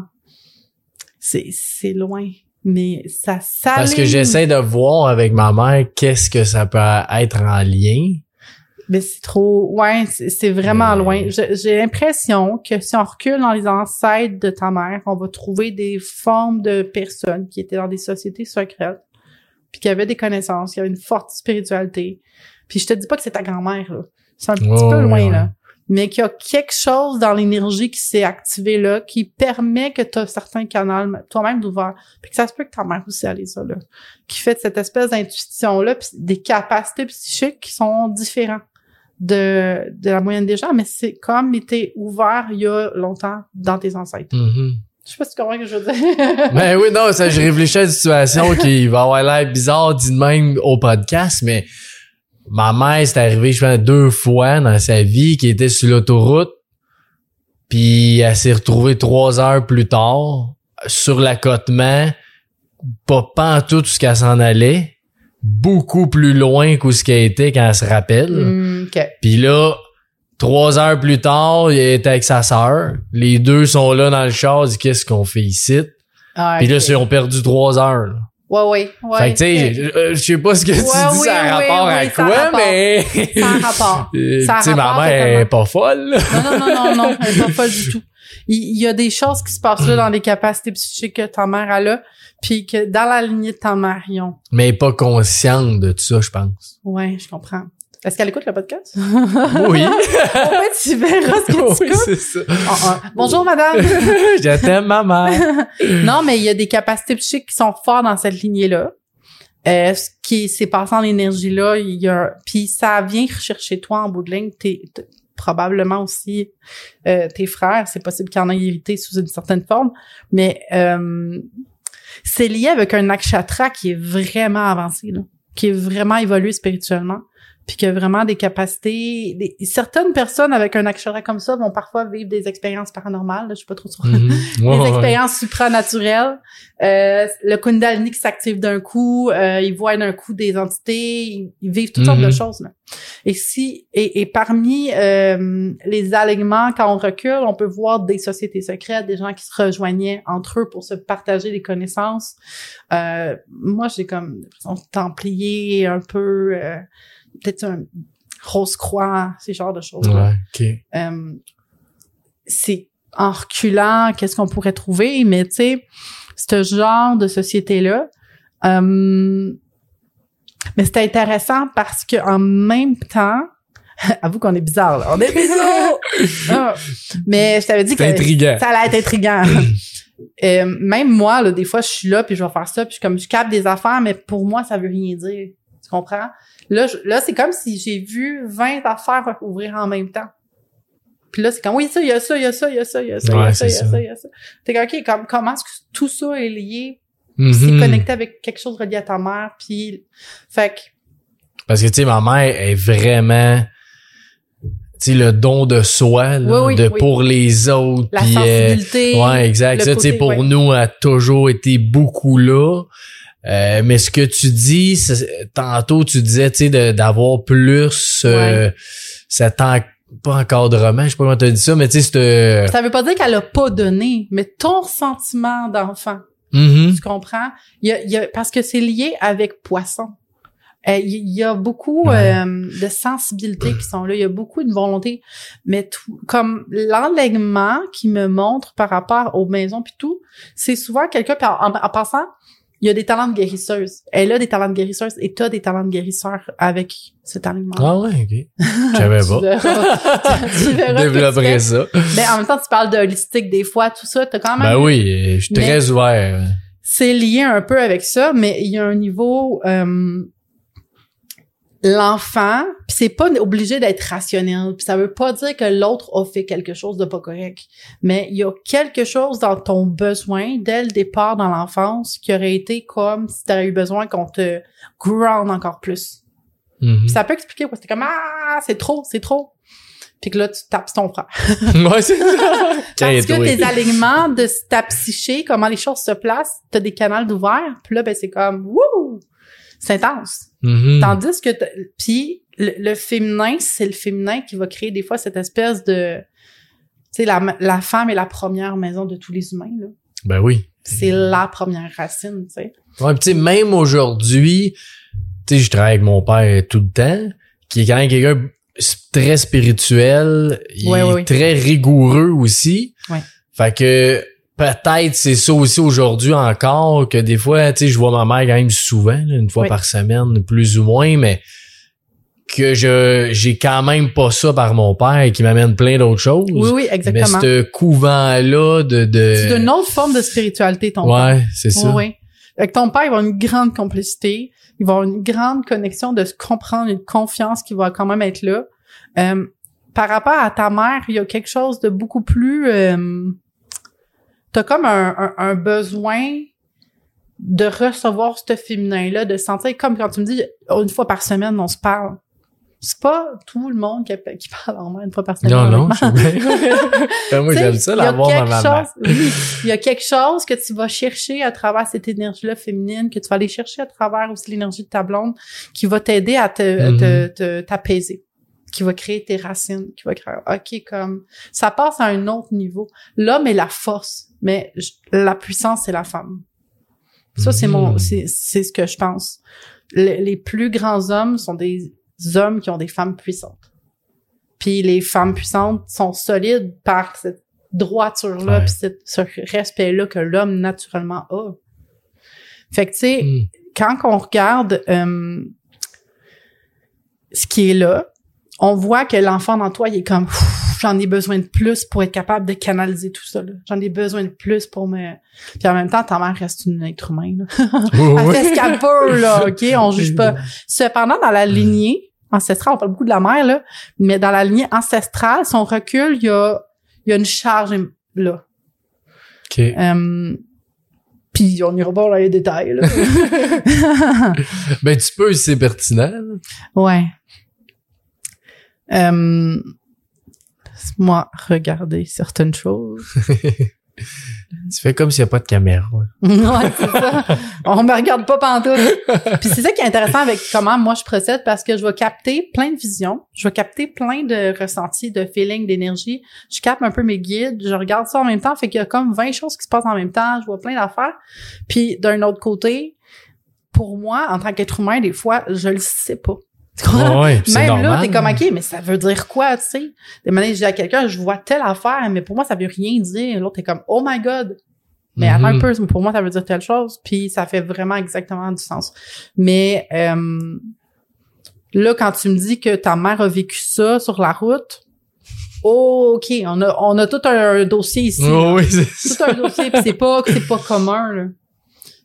C'est c'est loin, mais ça s'aligne. Parce que j'essaie de voir avec ma mère qu'est-ce que ça peut être en lien. Mais c'est trop, ouais, c'est vraiment loin. J'ai l'impression que si on recule dans les ancêtres de ta mère, on va trouver des formes de personnes qui étaient dans des sociétés secrètes, puis qui avaient des connaissances, qui avaient une forte spiritualité. Puis je te dis pas que c'est ta grand-mère, là. C'est un petit peu loin, ouais, là. Mais qu'il y a quelque chose dans l'énergie qui s'est activé là, qui permet que tu as certains canaux toi-même d'ouvert. Puis que ça se peut que ta mère aussi allait ça, là. Qui fait cette espèce d'intuition-là, puis des capacités psychiques qui sont différentes de, de la moyenne des gens, mais c'est comme été ouvert il y a longtemps dans tes ancêtres. Mhm. Je sais pas si tu comprends ce que je veux dire. Ben oui, non, ça, je réfléchis à une situation qui va avoir l'air bizarre dit de même au podcast, mais ma mère, c'est arrivé, je pense, deux fois dans sa vie, qui était sur l'autoroute, puis elle s'est retrouvée trois heures plus tard sur l'accotement, pas pas en tout ce qu'elle s'en allait, beaucoup plus loin qu'où ce qu'elle était quand elle se rappelle. Hmm, OK. Puis là, trois heures plus tard, il était avec sa sœur. Les deux sont là dans le char, ils disent qu'est-ce qu'on fait ici? Ah, Puis là, ils ont perdu trois heures. là. Ouais, ouais, ouais. fait que tu sais, je euh, je sais pas ce que tu Ouais, dis, oui, ça a rapport oui, à quoi, mais... Ça a rapport. Tu sais, ma mère totalement. est pas folle. là. Non, non, non, non, non, elle est pas folle du tout. Il, il y a des choses qui se passent là dans les capacités psychiques que ta mère a là, puis que dans la lignée de ta mère, ils ont. Mais elle est pas consciente de tout ça, je pense. Ouais, je comprends. Est-ce qu'elle écoute le podcast? Oui. en fait, tu verras ce que tu oui, écoutes. c'est ça. Ah, ah. Bonjour, madame. Je t'aime, maman. non, mais il y a des capacités psychiques qui sont fortes dans cette lignée-là. Euh, ce qui s'est passé en énergie là, il y a puis ça vient rechercher toi en bout de ligne, t'es t'es- probablement aussi euh, tes frères, c'est possible qu'il y en ait hérité sous une certaine forme, mais euh, c'est lié avec un nakshatra qui est vraiment avancé qui est vraiment évolué spirituellement, puis qui a vraiment des capacités. des- certaines personnes avec un nakshatra comme ça vont parfois vivre des expériences paranormales, là, je suis pas trop sûre Mhm. Des ouais. expériences supranaturelles. Euh, le Kundalini qui s'active d'un coup, euh, ils voient d'un coup des entités, ils, ils vivent toutes sortes Mhm. de choses. Là. Et si et, et parmi euh, les alignements, quand on recule, on peut voir des sociétés secrètes, des gens qui se rejoignaient entre eux pour se partager des connaissances. Euh, moi, j'ai comme l'impression templier un peu, euh, peut-être un rose croix, ces genres de choses. Ouais. Euh, c'est en reculant, qu'est-ce qu'on pourrait trouver, mais tu sais, ce genre de société-là, euh, mais c'était intéressant parce que en même temps, avoue qu'on est bizarre, là. On est bizarre! Ah. mais je t'avais dit que C'est intriguant. ça allait être intriguant. Euh, même moi, là, des fois, je suis là, puis je vais faire ça, puis je- comme je capte des affaires, mais pour moi, ça veut rien dire. Tu comprends? Là, je- là c'est comme si j'ai vu 20 affaires ouvrir en même temps. Puis là, c'est comme, oui, ça, il y a ça, il y a ça, il y a ça, il y a ça, il y a ça, il y a ça. il y a ça. T'es comme, OK, comme, comment est-ce que tout ça est lié? Mhm. C'est connecté avec quelque chose relié à ta mère, puis... Fait que, Parce que, tu sais, ma mère est vraiment, tu sais, le don de soi, là, Oui, oui, de oui. pour les autres. la euh, sensibilité... ouais, exact. Ça, tu sais, côté, pour ouais. nous, a toujours été beaucoup là. Euh, mais ce que tu dis, tantôt, tu disais, tu sais, d'avoir plus euh, cet en- pas encadrement, je sais pas comment t'as dit ça, mais tu sais, c'est... Ça veut pas dire qu'elle a pas donné, mais ton sentiment d'enfant, Mhm. tu comprends? Il y a, il y a- parce que c'est lié avec poisson. Euh, Il y a beaucoup Ouais. euh, de sensibilités qui sont là. Il y a beaucoup de volonté. Mais tout, comme l'enlèvement qui me montre par rapport aux maisons puis tout, c'est souvent quelqu'un, puis en, en passant, il y a des talents de guérisseuse. Elle a des talents de guérisseuse et t'as des talents de guérisseur avec cet alignement. Ah ouais, ok. Tu pas. verras. tu verras que tu Développerai fais. ça. Mais en même temps, tu parles de holistique des fois, tout ça, t'as quand même Ben oui, je suis très ouvert. c'est lié un peu avec ça, mais il y a un niveau euh, l'enfant, puis c'est pas obligé d'être rationnel, puis ça veut pas dire que l'autre a fait quelque chose de pas correct, mais il y a quelque chose dans ton besoin dès le départ dans l'enfance qui aurait été comme si tu eu besoin qu'on te ground encore plus. Mhm. Puis ça peut expliquer pourquoi c'était comme ah, c'est trop, c'est trop. Puis que là tu tapes ton frère. ouais, c'est ça. Parce que tes alignements de ta psyché, comment les choses se placent, t'as des canaux d'ouvert, puis là, ben, c'est comme, wouh! C'est intense. Mhm. Tandis que, puis le, le féminin, c'est le féminin qui va créer des fois cette espèce de, tu sais, la, la femme est la première maison de tous les humains, là. Ben oui. C'est la première racine, tu sais. Ouais, pis tu sais, même aujourd'hui, tu sais, je travaille avec mon père tout le temps, qui est quand même quelqu'un très spirituel, il Ouais, est ouais. très rigoureux aussi. Ouais. Fait que peut-être c'est ça aussi aujourd'hui encore que des fois, tu sais, je vois ma mère quand même souvent, là, une fois Oui. par semaine, plus ou moins, mais que je j'ai quand même pas ça par mon père qui m'amène plein d'autres choses. Oui, oui, mais exactement. ce couvent-là de... de... C'est une autre forme de spiritualité, ton père. Ouais, c'est ça. Oui, oui. Avec ton père, il va avoir une grande complicité. Il va avoir une grande connexion de se comprendre, une confiance qui va quand même être là. Euh, par rapport à ta mère, il y a quelque chose de beaucoup plus... Euh, T'as comme un, un, un besoin de recevoir ce féminin-là, de sentir comme quand tu me dis une fois par semaine, on se parle. C'est pas tout le monde qui, parle en main une fois par semaine. Non, non. Moi, j'aime ça, il y a l'avoir dans quelque ma chose- oui, il y a quelque chose que tu vas chercher à travers cette énergie-là féminine, que tu vas aller chercher à travers aussi l'énergie de ta blonde, qui va t'aider à te, Mhm. te- t'apaiser, qui va créer tes racines, qui va créer, ok, comme, ça passe à un autre niveau. L'homme est la force, mais je- la puissance, c'est la femme. Ça, c'est mon, Mhm. c'est, c'est ce que je pense. Le- les plus grands hommes sont des hommes qui ont des femmes puissantes. Puis les femmes puissantes sont solides par cette droiture-là, puis ce respect-là que l'homme naturellement a. Fait que, tu sais, Mm. quand on regarde, euh, ce qui est là, on voit que l'enfant dans toi, il est comme Pff, j'en ai besoin de plus pour être capable de canaliser tout ça. là. J'en ai besoin de plus pour me. Puis en même temps, ta mère reste une être humain. Là. Elle fait ce qu'elle peut, là, OK? On juge pas. Cependant, dans la lignée ancestrale, on parle beaucoup de la mère, là, mais dans la lignée ancestrale, son recul, il y a, il y a une charge là. OK. Euh, puis on ira pas dans les détails, là. Ben, tu peux, c'est pertinent. ouais. Euh, moi regarder certaines choses. Tu fais comme s'il n'y a pas de caméra. ouais, c'est ça. On me regarde pas pantoute. Puis c'est ça qui est intéressant avec comment moi je procède parce que je vais capter plein de visions, je vais capter plein de ressentis, de feelings, d'énergie. Je capte un peu mes guides, je regarde ça en même temps, fait qu'il y a comme 20 choses qui se passent en même temps, je vois plein d'affaires. Puis d'un autre côté, pour moi, en tant qu'être humain, des fois, je le sais pas. C'est Même là, t'es comme, OK, mais ça veut dire quoi, tu sais? Des manières, je dis à quelqu'un, je vois telle affaire, mais pour moi, ça veut rien dire. L'autre est comme, oh my God. Mais attends un Mhm. peu, pour moi, ça veut dire telle chose. Puis ça fait vraiment exactement du sens. Mais euh, là, quand tu me dis que ta mère a vécu ça sur la route, oh, OK, on a, on a tout un, dossier ici. Oh, oui, c'est Tout ça. un dossier, puis c'est pas, c'est pas commun, là.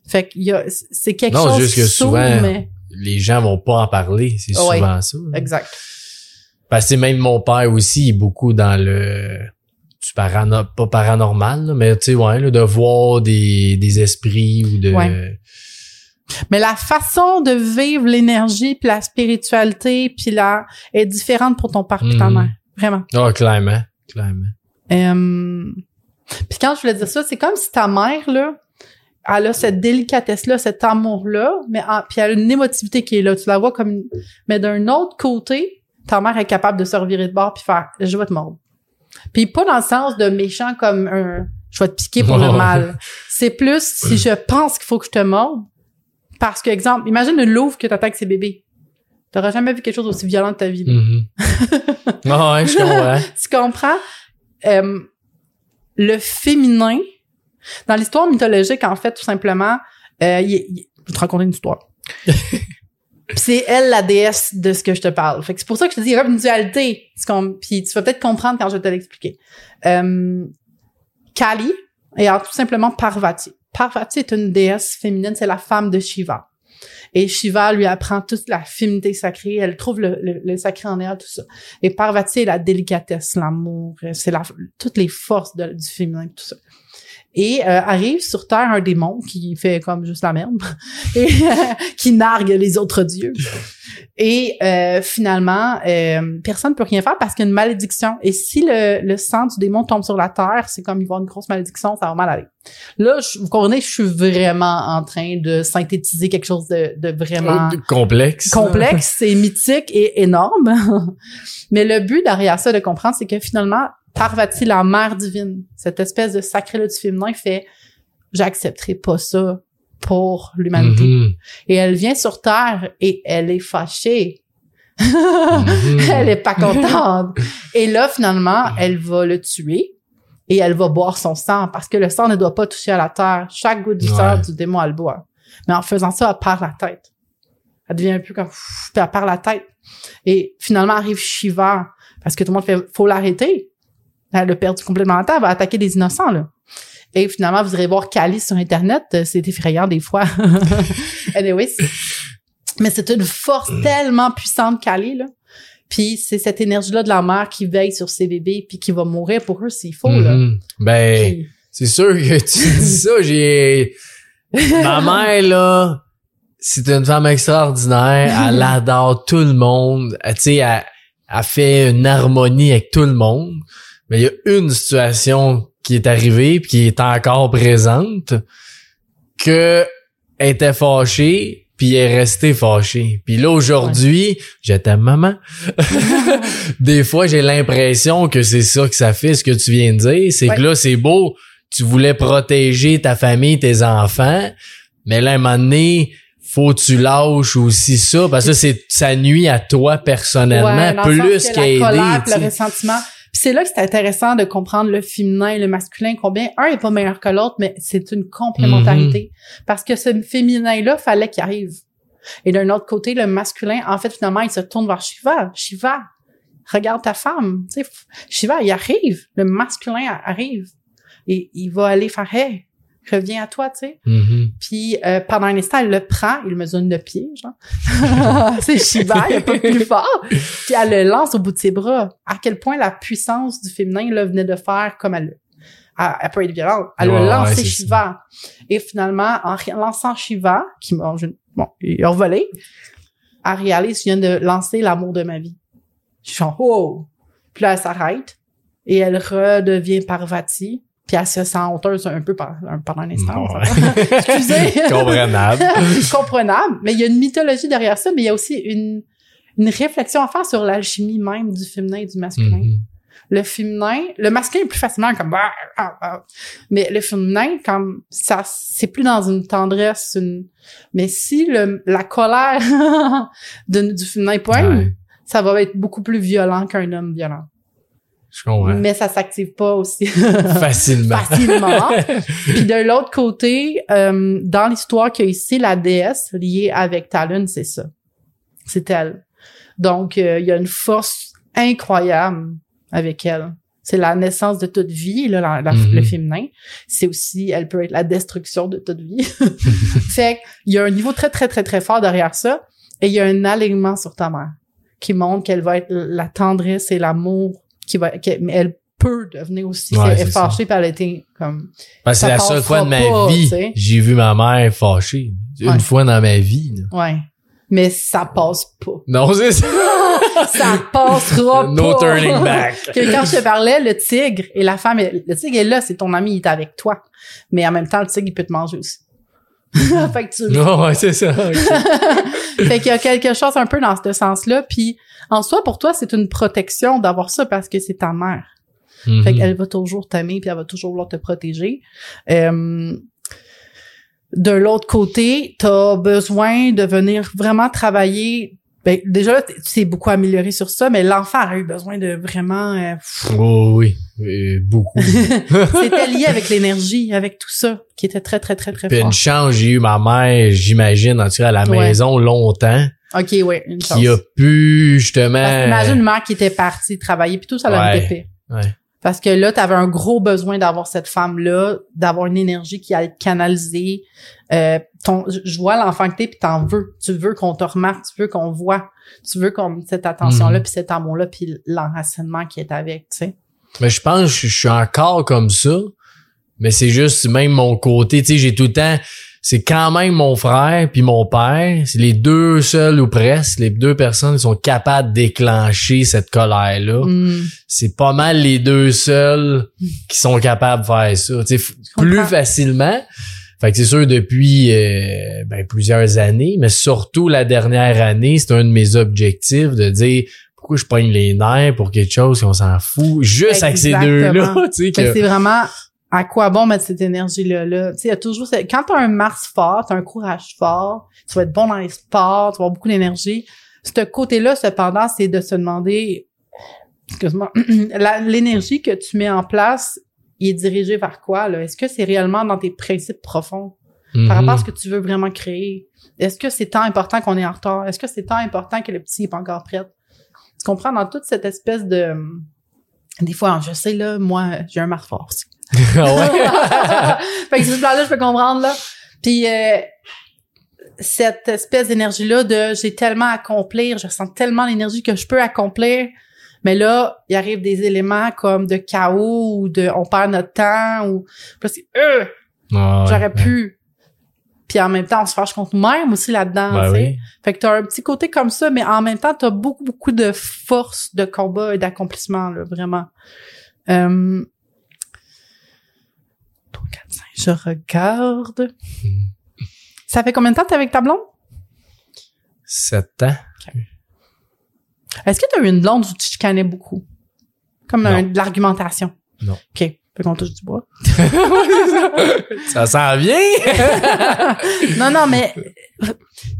Fait a, c'est quelque Non, chose juste que souvent- mais... Les gens vont pas en parler. C'est Ouais. souvent ça. Exact. Parce que même mon père aussi est beaucoup dans le du parano pas paranormal, là, mais tu sais, ouais, là, de voir des, des esprits ou de. Ouais. Mais la façon de vivre l'énergie puis la spiritualité puis la est différente pour ton père puis ta Mhm. mère. Vraiment. Ah, clairement. Clairement. Euh, Puis quand je voulais dire ça, c'est comme si ta mère, là, elle a cette délicatesse-là, cet amour-là, mais en- puis elle a une émotivité qui est là. Tu la vois comme... une- Mais d'un autre côté, ta mère est capable de se revirer de bord puis faire « je vais te mordre ». Puis pas dans le sens de méchant comme un « je vais te piquer pour le Ouais. mal ». C'est plus si je pense qu'il faut que je te morde. Parce que, exemple, imagine une louve que t'attaques ses bébés. T'auras jamais vu quelque chose aussi violent de ta vie. Ah ouais, je comprends. Tu comprends? Euh, le féminin, dans l'histoire mythologique, en fait, tout simplement, euh, il- il- je vais te raconter une histoire. C'est elle la déesse de ce que je te parle. Fait que c'est pour ça que je te dis, il y a une dualité. Puis tu vas peut-être comprendre quand je vais te l'expliquer. Euh, Kali est tout simplement Parvati. Parvati est une déesse féminine, c'est la femme de Shiva. Et Shiva lui apprend toute la féminité sacrée, elle trouve le, le- le sacré en elle, tout ça. Et Parvati est la délicatesse, l'amour, c'est la, toutes les forces de- du féminin, tout ça. Et euh, arrive sur Terre un démon qui fait comme juste la merde, et qui nargue les autres dieux. Et euh, finalement, euh, personne ne peut rien faire parce qu'il y a une malédiction. Et si le, le sang du démon tombe sur la Terre, c'est comme il va avoir une grosse malédiction, ça va mal aller. Là, je, vous comprenez, je suis vraiment en train de synthétiser quelque chose de, de vraiment Complexe. complexe et mythique et énorme. Mais le but derrière ça de comprendre, c'est que finalement, Parvati, la mère divine, cette espèce de sacré-là du féminin fait « j'accepterai pas ça pour l'humanité Mhm. Et elle vient sur Terre et elle est fâchée. Mhm. elle est pas contente. et là, finalement, elle va le tuer et elle va boire son sang parce que le sang ne doit pas toucher à la terre. Chaque goutte du Ouais. sang du démon, elle le boit. Mais en faisant ça, elle perd la tête. Elle devient un peu comme, puis elle perd la tête. Et finalement, arrive Shiva parce que tout le monde fait, faut l'arrêter. Elle a perdu complètement la tête. Elle va attaquer des innocents, là. Et finalement, vous irez voir Kali sur Internet. euh, C'est effrayant des fois. anyway, mais c'est une force tellement puissante, Kali, là. Puis c'est cette énergie-là de la mère qui veille sur ses bébés puis qui va mourir pour eux s'il faut, là. Mhm. Ben, Puis- c'est sûr que tu dis ça, j'ai... Ma mère, là, c'est une femme extraordinaire. Elle adore tout le monde. Elle, Tu sais, elle, elle fait une harmonie avec tout le monde. Mais il y a une situation qui est arrivée puis qui est encore présente que elle était fâchée puis elle est restée fâchée. Puis là, aujourd'hui, je t'aime, maman. Des fois, j'ai l'impression que c'est ça que ça fait, ce que tu viens de dire. C'est Ouais. que là, c'est beau, tu voulais protéger ta famille, tes enfants, mais là, à un moment donné, faut que tu lâches aussi ça, parce que c'est ça nuit à toi personnellement, Ouais, plus qu'à aider. le ressentiment. C'est là que c'est intéressant de comprendre le féminin et le masculin, combien un est pas meilleur que l'autre, mais c'est une complémentarité. Mhm. Parce que ce féminin-là, fallait qu'il arrive. Et d'un autre côté, le masculin, en fait, finalement, il se tourne vers Shiva. Shiva, regarde ta femme. Tu sais, Shiva, il arrive. Le masculin arrive. Et il va aller faire, hey, reviens à toi, tu sais. Mhm. Puis euh, pendant un instant, elle le prend, il mesure de pied, genre. c'est Shiva, il est pas plus fort. Puis elle le lance au bout de ses bras. À quel point la puissance du féminin là venait de faire comme elle. Elle, elle peut être violente. Elle Ouais, a lancé Shiva. Et finalement, en lançant Shiva, qui m'a, bon, il a volé, elle réalise, je viens de lancer l'amour de ma vie. Je suis genre, oh! Puis là, elle s'arrête et elle redevient Parvati. Puis elle se sent honteuse un peu par- un- pendant un instant. Ouais. Excusez. Comprenable. comprenable, mais il y a une mythologie derrière ça, mais il y a aussi une, une réflexion à faire sur l'alchimie même du féminin et du masculin. Mhm. Le féminin, le masculin est plus facilement comme ah, ah, ah. mais le féminin comme ça c'est plus dans une tendresse une mais si le la colère de- du féminin poigne, Ouais, ça va être beaucoup plus violent qu'un homme violent. Je comprends. Mais ça s'active pas aussi Facilement. facilement. Puis de l'autre côté, euh, dans l'histoire qu'il y a ici, la déesse liée avec Talon, c'est ça. C'est elle. Donc, euh, il y a une force incroyable avec elle. C'est la naissance de toute vie, là, la- la- Mhm. le féminin. C'est aussi, elle peut être la destruction de toute vie. fait qu'il y a un niveau très, très, très, très fort derrière ça. Et il y a un alignement sur ta mère qui montre qu'elle va être la tendresse et l'amour qui va, mais elle peut devenir aussi Ouais, est fâchée puis elle a été comme Parce que Ça c'est la seule fois de ma pas, vie, j'ai vu ma mère fâchée. Une Ouais. fois dans ma vie. là. ouais mais ça passe pas Non, c'est ça. ça passera no pas turning back. que quand je te parlais le tigre et la femme le tigre est là c'est ton ami il est avec toi mais en même temps le tigre il peut te manger aussi fait que tu Non, ouais, c'est ça. fait qu'il y a quelque chose un peu dans ce sens-là puis en soi pour toi c'est une protection d'avoir ça parce que c'est ta mère Fait Mhm. qu'elle va toujours t'aimer puis elle va toujours vouloir te protéger. Euh, de l'autre côté, t'as besoin de venir vraiment travailler. Ben, déjà, tu t'es beaucoup amélioré sur ça, mais l'enfant a eu besoin de vraiment... euh, Oh, oui, beaucoup. C'était lié avec l'énergie, avec tout ça, qui était très, très, très, très Puis fort. une chance, j'ai eu ma mère, j'imagine, en tout cas à la Ouais. maison longtemps, OK, ouais, une chance. qui a pu justement. Imagine une mère qui était partie travailler, puis tout ça l'a Ouais. Ouais. Parce que là, tu avais un gros besoin d'avoir cette femme-là, d'avoir une énergie qui allait te canaliser. Euh, ton, je- vois l'enfant que t'es, puis t'en veux. Tu veux qu'on te remarque, tu veux qu'on voit. Tu veux qu'on cette attention-là, Mhm. puis cet amour-là, puis l'enracinement qui est avec, tu sais. Mais je pense que je suis encore comme ça. Mais c'est juste même mon côté, tu sais, j'ai tout le temps, c'est quand même mon frère puis mon père, c'est les deux seuls ou presque, les deux personnes qui sont capables de déclencher cette colère-là. Mm. C'est pas mal les deux seuls qui sont capables de faire ça, tu sais, f- comprends. plus facilement. Fait que c'est sûr depuis euh, ben, plusieurs années, mais surtout la dernière année, c'est un de mes objectifs de dire pourquoi je pogne les nerfs pour quelque chose qu'on s'en fout, juste avec ces deux-là, tu sais que c'est vraiment à quoi bon mettre cette énergie-là. Là? Tu sais, il y a toujours... Quand t'as un Mars fort, t'as un courage fort, tu vas être bon dans les sports, tu vas avoir beaucoup d'énergie. Ce côté-là, cependant, c'est de se demander... Excuse-moi. L'énergie que tu mets en place, il est dirigé vers quoi? là? Est-ce que c'est réellement dans tes principes profonds? Par rapport à ce que tu veux vraiment créer? Est-ce que c'est tant important qu'on est en retard? Est-ce que c'est tant important que le petit n'est pas encore prêt? Tu comprends? Dans toute cette espèce de... Des fois, je sais, là, moi, j'ai un Mars fort aussi. Ah fait que ce plan-là, je peux comprendre, là. Puis, euh, cette espèce d'énergie-là de j'ai tellement à accomplir, je sens tellement l'énergie que je peux accomplir. Mais là, il arrive des éléments comme de chaos ou de on perd notre temps ou là, c'est euh, Ah ouais. j'aurais pu. Puis en même temps, on se fâche contre nous-mêmes aussi là-dedans. Ben oui. Fait que t'as un petit côté comme ça, mais en même temps, t'as beaucoup, beaucoup de force de combat et d'accomplissement, là, vraiment. Euh... 3, 4, 5, je regarde. Ça fait combien de temps que t'es avec ta blonde? Sept ans. Est-ce que t'as eu une blonde où tu chicanais beaucoup? Comme un- de l'argumentation? Non. OK. Fait qu'on touche du bois. ça s'en vient. non, non, mais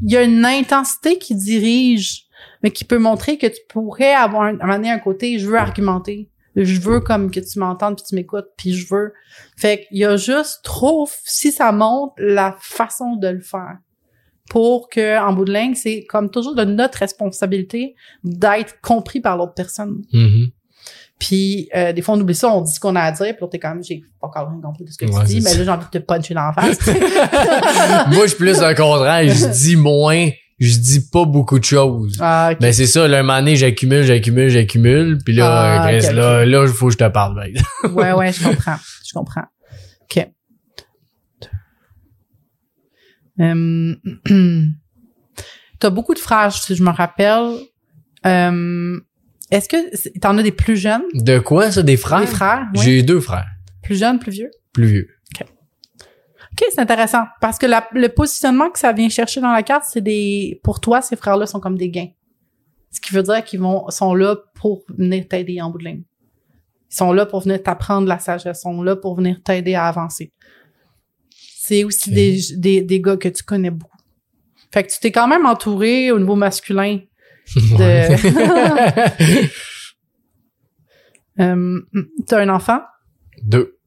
il y a une intensité qui dirige, mais qui peut montrer que tu pourrais avoir un, amener un côté, je veux argumenter. Je veux comme que tu m'entendes puis tu m'écoutes puis je veux. Fait qu'il y a juste trop, si ça monte, la façon de le faire pour que, en bout de ligne, c'est comme toujours de notre responsabilité d'être compris par l'autre personne. Mhm. Puis euh, des fois on oublie ça, on dit ce qu'on a à dire, puis là t'es comme j'ai pas encore rien compris de ce que Ouais, tu dis, mais là j'ai envie de te puncher dans la face. Moi, je suis plus un contraire. Je dis moins. Je dis pas beaucoup de choses. ah, ok. Mais c'est ça, là, un moment donné, j'accumule, j'accumule, j'accumule. Puis là, Ah, là, là, il faut que je te parle. mec. Ouais, ouais, je comprends. Je comprends. OK. Euh, T'as beaucoup de frères, si je me rappelle. Euh, Est-ce que t'en as des plus jeunes? De quoi, ça, des frères? Des frères? J'ai deux frères. Plus jeunes, plus vieux? Plus vieux. OK, c'est intéressant. Parce que la- le positionnement que ça vient chercher dans la carte, c'est des... Pour toi, ces frères-là sont comme des gains. Ce qui veut dire qu'ils vont sont là pour venir t'aider en bout de ligne. Ils sont là pour venir t'apprendre la sagesse. Ils sont là pour venir t'aider à avancer. C'est aussi des, des, des gars que tu connais beaucoup. Fait que tu t'es quand même entouré au niveau masculin de... euh, T'as un enfant? deux.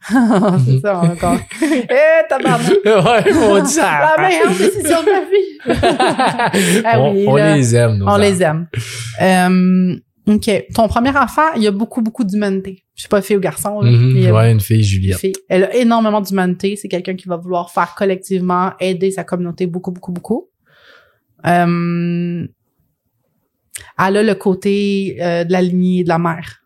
c'est ça, encore. Eh, tabarnak! ouais, on dit ça. La meilleure décision de ma vie! Ah on oui, on là, les aime, on enfants. les aime. Euh, OK. Ton premier enfant, il y a beaucoup, beaucoup d'humanité. Je sais pas, fille ou garçon. Là, mais il y a ouais, une fille, une Juliette. fille. Elle a énormément d'humanité. C'est quelqu'un qui va vouloir faire collectivement, aider sa communauté beaucoup, beaucoup, beaucoup. Euh, elle a le côté euh, de la lignée de la mère.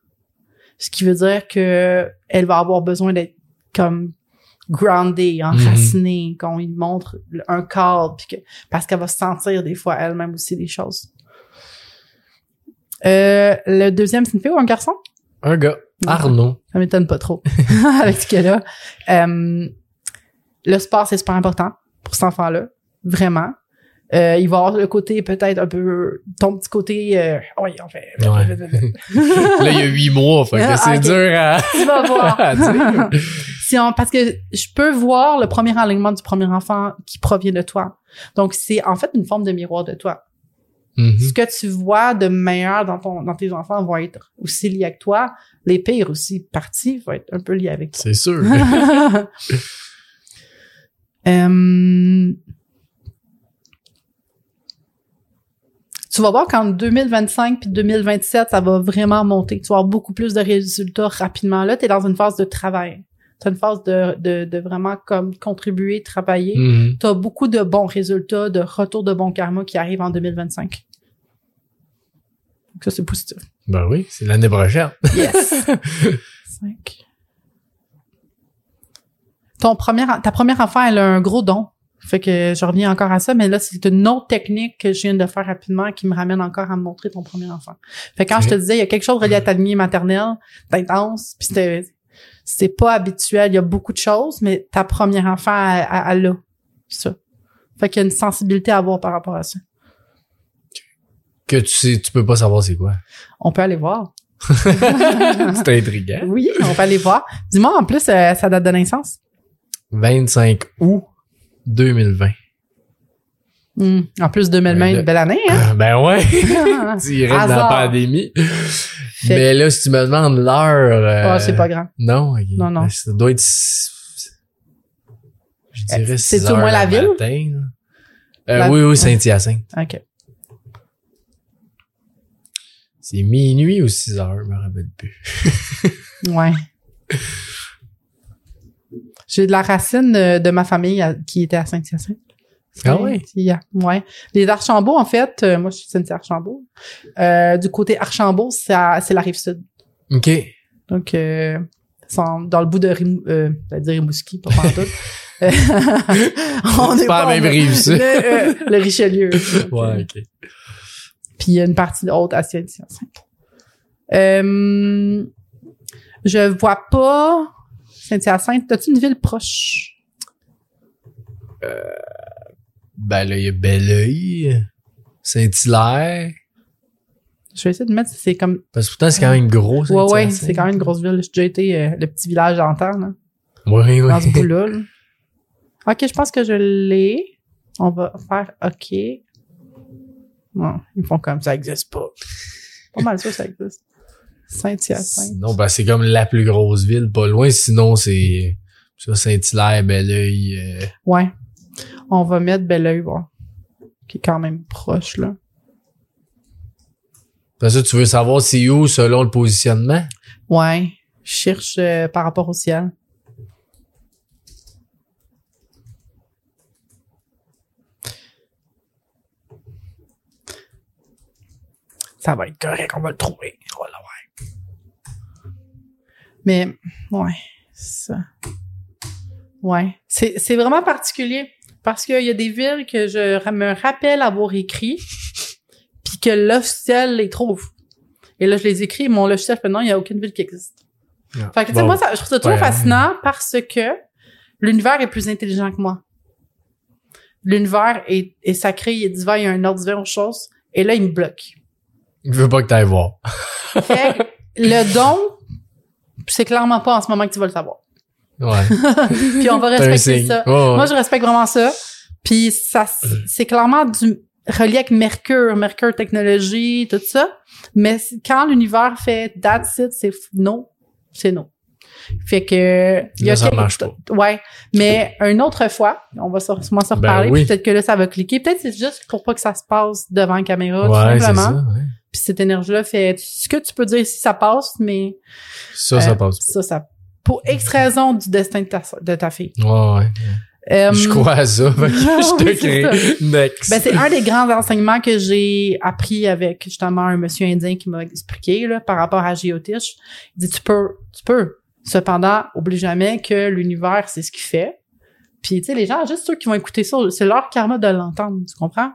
Ce qui veut dire que elle va avoir besoin d'être comme grounded, enracinée, qu'on lui montre un cadre, puis que, parce qu'elle va sentir des fois elle-même aussi des choses. Euh, le deuxième, c'est une fille ou un garçon? Un gars. Arnaud. Ça m'étonne pas trop avec ce qu'elle a. Euh, le sport, c'est super important pour cet enfant-là. Vraiment. Euh, il va avoir le côté peut-être un peu ton petit côté euh, oui on fait. Ouais. Là, il y a huit mois, fait que Ah, c'est dur à, tu vas voir. si on, parce que je peux voir le premier alignement du premier enfant qui provient de toi. Donc c'est en fait une forme de miroir de toi. Mhm. ce que tu vois de meilleur dans ton dans tes enfants vont être aussi liés avec toi. Les pires aussi parties vont être un peu liés avec toi. C'est sûr. Euh, tu vas voir qu'en 2025 puis 2027, ça va vraiment monter. Tu vas avoir beaucoup plus de résultats rapidement. Là, tu es dans une phase de travail. Tu une phase de, de, de vraiment comme contribuer, travailler. Mhm. Tu as beaucoup de bons résultats, de retour de bon karma qui arrivent en 2025. Donc ça, c'est positif. Ben oui, c'est l'année prochaine. Yes. Cinq. Ton premier, ta première enfant, elle a un gros don. Fait que je reviens encore à ça, mais là, c'est une autre technique que je viens de faire rapidement qui me ramène encore à me montrer ton premier enfant. Fait que quand je te disais, il y a quelque chose relié à ta lignée maternelle, d'intense, puis c'était, c'est pas habituel, il y a beaucoup de choses, mais ta première enfant, elle, elle, elle a ça. Fait qu'il y a une sensibilité à avoir par rapport à ça. Que tu sais, tu peux pas savoir c'est quoi. On peut aller voir. c'est intriguant. Oui, on peut aller voir. Dis-moi, en plus, euh, sa date de naissance? 25 août 2020. Hmm. En plus, 2020, Ouais, le- une belle année, hein? Ben ouais, direct dans la pandémie. Fait- Mais là, si tu me demandes l'heure... euh, Oh, c'est pas grand. Non. Non, non. Ben, ça doit être... Je dirais Euh, 6 c'est-tu au moins la le ville? matin. Euh, La- Oui, oui, Saint-Hyacinthe. OK. C'est minuit ou 6 heures, je me rappelle plus. Ouais. J'ai de la racine de ma famille à- qui était à Saint-Hyacinthe. Ah ouais? Il y a- Ouais. Les Archambault, en fait, euh, moi, je suis Cynthia Archambault. Euh, du côté Archambault, c'est la rive sud. OK. Donc, euh, dans le bout de Rimou, euh, dire Rimouski, pas pantoute. On C'est est pas la même rive, ça. Le, euh, le Richelieu. Ouais, OK. Puis il y a une partie de haute à Saint-Hyacinthe. Euh, je vois pas Saint-Hyacinthe. T'as-tu une ville proche? Ben là, il y a Belleuil, Saint-Hilaire. Je vais essayer de mettre, c'est comme, Parce que pourtant, c'est quand même gros, ouais, Saint-Hyacinthe. ouais, c'est quand même une grosse ville. J'ai déjà été euh, le petit village d'antan, là, Oui, oui. dans ce bout-là. là. Ok, je pense que je l'ai. On va faire OK. Non, ils font comme ça existe pas. Pas mal sûr que ça existe. Saint-Hyacinthe. Sinon, ben, c'est comme la plus grosse ville, pas loin. Sinon, c'est Saint-Hilaire, Belleuil. euh, Ouais. On va mettre Belleuil, bon. qui est quand même proche, là. Parce que tu veux savoir c'est où selon le positionnement? Ouais. Je cherche euh, par rapport au ciel. Ça va être correct, on va le trouver. On va l'avoir. Mais, ouais, ça. Ouais. C'est, c'est vraiment particulier parce qu'il y a des villes que je me rappelle avoir écrit puis que le logiciel les trouve. Et là, je les écris, mon logiciel fait non, il n'y a aucune ville qui existe. Ah. Fait que, tu sais, Bon. moi, ça, je trouve ça toujours Ouais. fascinant parce que l'univers est plus intelligent que moi. L'univers est, est sacré, il est divin, il y a un ordre divin aux choses. Et là, il me bloque. Je veux pas que t'ailles voir. Fait que le don, c'est clairement pas en ce moment que tu vas le savoir. Ouais. Puis on va respecter ça. Ouais. Moi, je respecte vraiment ça. Puis ça, c'est clairement du relié avec Mercure, Mercure technologie, tout ça. Mais quand l'univers fait that's it, c'est non, c'est non. Fait que il y a ça quelque- marche pas. Ouais, mais une autre fois, on va sûrement se Ben reparler. oui. puis Peut-être que là ça va cliquer. Peut-être c'est juste pour pas que ça se passe devant la caméra, Ouais, tout simplement. ça. ouais. Puis cette énergie-là fait ce que tu peux dire si ça passe, mais Ça, ça euh, passe. ça, ça pour X raison du destin de ta, de ta fille. Ouais, ouais. Euh, Je crois à ça. Je te crée. Next. Ben, c'est un des grands enseignements que j'ai appris avec justement un monsieur indien qui m'a expliqué là, par rapport à Géotiche. Il dit tu peux, tu peux. Cependant, oublie jamais que l'univers, c'est ce qu'il fait. Puis tu sais, les gens, juste ceux qui vont écouter ça, c'est leur karma de l'entendre, tu comprends?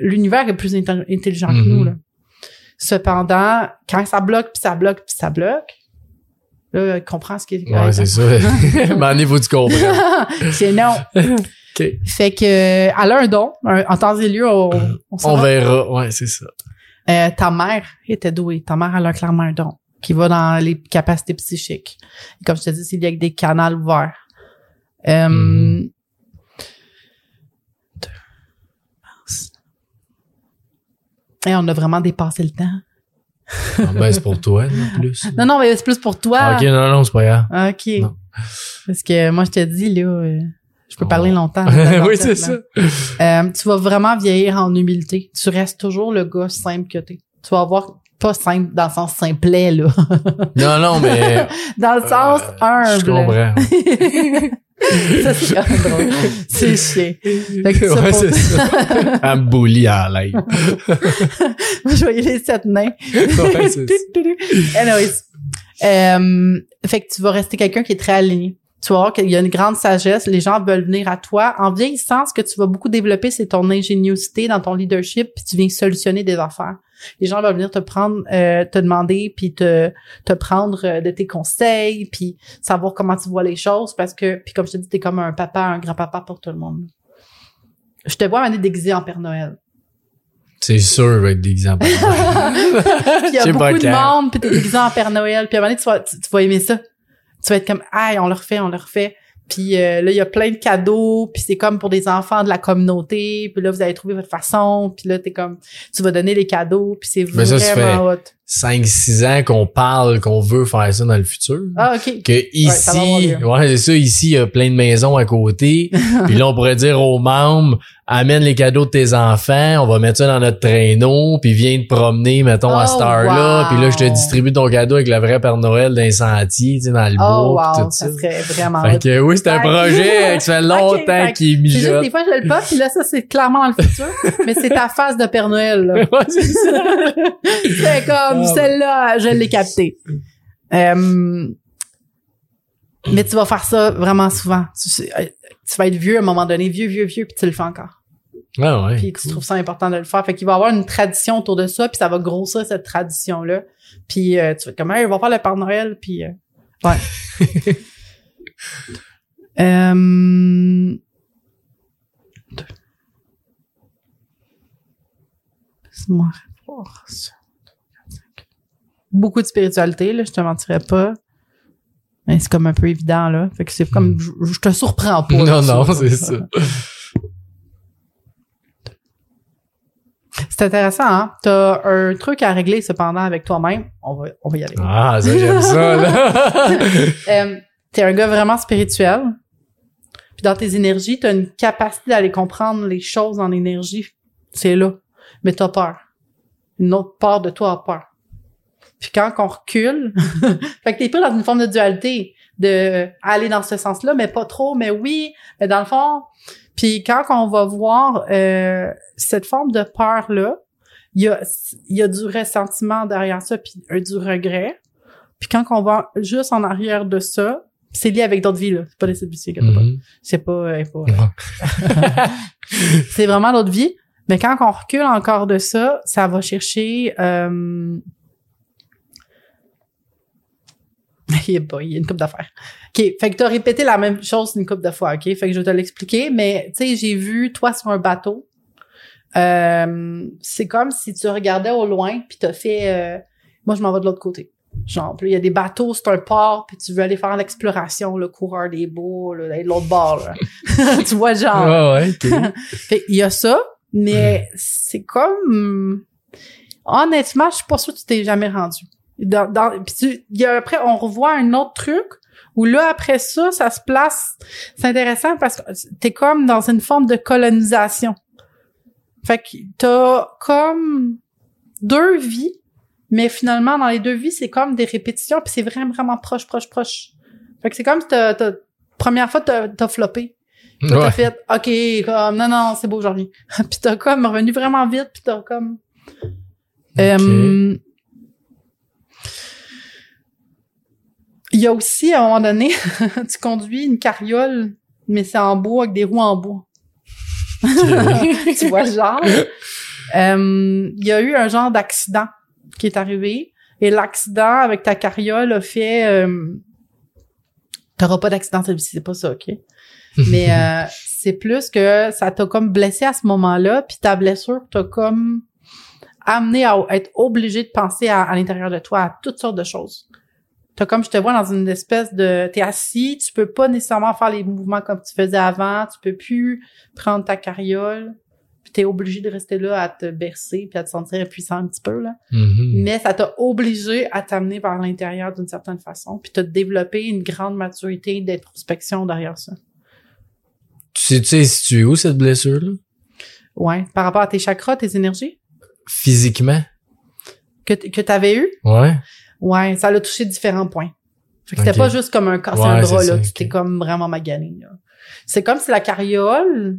L'univers est plus intelli- intelligent que nous. Là. Cependant, quand ça bloque, puis ça bloque, puis ça bloque, là, il comprend ce qui est Ouais, c'est ça. Que tu comprends. c'est non. OK. Fait que euh, elle a un don. Un- en temps et lieu, on, on, On verra. Ouais, c'est ça. Euh, ta mère était douée. Ta mère, elle a clairement un don qui va dans les capacités psychiques. Et comme je te dis, c'est lié avec des canaux ouverts. Euh, Mhm. deux, mars. Et on a vraiment dépassé le temps. Ah, ben, c'est pour toi, non plus. Non, non, mais c'est plus pour toi. Ah, ok, non, non, c'est pas grave. OK. Non. Parce que moi, je te dis, là, euh, je peux Oh. parler longtemps. oui, c'est ça. Euh, tu vas vraiment vieillir en humilité. Tu restes toujours le gars simple que t'es. Tu vas avoir pas simple dans le sens simplet, là. Non, non, mais. dans le sens euh, humble. Je comprends. ça, c'est quand même drôle. C'est que ça, ouais, pour- c'est ça. Elle me bully à l'aide. Moi, je voyais les sept nains. Ouais, c'est ça. Anyways. Euh, fait que tu vas rester quelqu'un qui est très aligné. Tu vas voir qu'il y a une grande sagesse. Les gens veulent venir à toi. En vieillissant, ce que tu vas beaucoup développer, c'est ton ingéniosité dans ton leadership, puis tu viens solutionner des affaires. Les gens vont venir te prendre, euh, te demander, puis te, te prendre euh, de tes conseils, puis savoir comment tu vois les choses, parce que, puis comme je te dis, t'es comme un papa, un grand-papa pour tout le monde. Je te vois m'amener déguisé en Père Noël. C'est sûr, avec des exemples. Puis il y a Je sais pas beaucoup de monde, puis t'es déguisé en Père Noël, puis à un moment donné, tu vas, tu, tu vas aimer ça. Tu vas être comme, aïe, on le refait, on le refait. Puis euh, là, il y a plein de cadeaux, puis c'est comme pour des enfants de la communauté, puis là, vous allez trouver votre façon, puis là, t'es comme, tu vas donner les cadeaux, puis c'est vraiment hot. 5-6 ans qu'on parle qu'on veut faire ça dans le futur. Ah, OK. Que ici, ouais, c'est ça, ici, il y a plein de maisons à côté. puis là, on pourrait dire aux membres, amène les cadeaux de tes enfants, on va mettre ça dans notre traîneau, puis viens te promener, mettons, à Oh, cette heure-là. wow. Puis là, je te distribue ton cadeau avec le vrai Père Noël d'un sentier, tu sais, dans le Oh, bois, wow, tout ça. ça serait vraiment Fait que oui, c'est un projet qui fait longtemps que qu'il C'est juste, mijote. des fois, je le pas, puis là, ça, c'est clairement dans le futur, mais c'est ta face de Père Noël, là. Ouais, c'est ça. C'est comme Ah, celle-là, je l'ai capté. Euh, mais tu vas faire ça vraiment souvent. Tu, euh, tu vas être vieux à un moment donné, vieux, vieux, vieux, puis tu le fais encore. Ouais, ouais. Puis tu trouves ça important de le faire. Fait qu'il va y avoir une tradition autour de ça, puis ça va grossir cette tradition-là. Puis euh, tu vas être comme, hey, on va faire le Père Noël, puis... euh, ouais. euh... Laisse-moi voir ça. Beaucoup de spiritualité, là, je te mentirais pas. Mais c'est comme un peu évident, là. Fait que c'est comme, je, je te surprends pas. Non, non, c'est ça. C'est intéressant, hein? T'as un truc à régler cependant avec toi-même. On va, on va y aller. Ah, ça, j'aime ça, là. Euh, t'es un gars vraiment spirituel. Puis dans tes énergies, t'as une capacité d'aller comprendre les choses en énergie C'est là. Mais t'as peur. Une autre part de toi a peur. Puis quand on recule, fait que t'es pas dans une forme de dualité, de aller dans ce sens-là, mais pas trop, mais oui, mais dans le fond. Puis quand on va voir euh, cette forme de peur-là, il y a, y a du ressentiment derrière ça, puis un, du regret. Puis quand on va juste en arrière de ça, c'est lié avec d'autres vies, là. C'est pas les CBC, mm pas. C'est pas, euh, pas c'est vraiment d'autres vies. Mais quand on recule encore de ça, ça va chercher euh, il, y a, une coupe d'affaires. OK, fait que tu as répété la même chose une coupe de fois, OK? Fait que je vais te l'expliquer, mais tu sais, j'ai vu toi sur un bateau. Euh, c'est comme si tu regardais au loin puis t'as fait euh, moi je m'en vais de l'autre côté. Genre, il y a des bateaux, c'est un port, puis tu veux aller faire l'exploration, le coureur des beaux, là, de l'autre bord. tu vois, genre. Ouais, ouais, fait, il y a ça, mais c'est comme... Honnêtement, je suis pas sûre que tu t'es jamais rendu. Dans, dans, puis y a, après, on revoit un autre truc où là, après ça, ça se place. C'est intéressant parce que t'es comme dans une forme de colonisation. Fait que t'as comme deux vies, mais finalement, dans les deux vies, c'est comme des répétitions, puis c'est vraiment, vraiment proche, proche, proche. Fait que c'est comme si t'as, t'as première fois, t'as, t'as floppé. t'as fait, OK, comme, non, non, c'est beau aujourd'hui. puis t'as comme revenu vraiment vite, puis t'as comme... Euh, Il y a aussi, à un moment donné, tu conduis une carriole, mais c'est en bois avec des roues en bois. tu vois le genre? Euh, il y a eu un genre d'accident qui est arrivé. Et l'accident avec ta carriole a fait... Euh, T'auras pas d'accident celui-ci, c'est pas ça, OK? Mais euh, c'est plus que ça t'a comme blessé à ce moment-là, puis ta blessure t'a comme amené à être obligé de penser à l'intérieur de toi à toutes sortes de choses t'as comme je te vois dans une espèce de t'es assis, tu peux pas nécessairement faire les mouvements comme tu faisais avant, tu peux plus prendre ta carriole, puis t'es obligé de rester là à te bercer puis à te sentir impuissant un petit peu là. Mm-hmm. Mais ça t'a obligé à t'amener vers l'intérieur d'une certaine façon, puis t'as développé une grande maturité d'introspection derrière ça. Tu sais, tu sais si tu es où cette blessure là Ouais, par rapport à tes chakras, tes énergies? Physiquement que que t'avais eu? Ouais. Ouais, ça l'a touché différents points. Fait que c'était pas juste comme un casser un bras, là. Tu t'es comme vraiment magané, là. C'est comme si la carriole,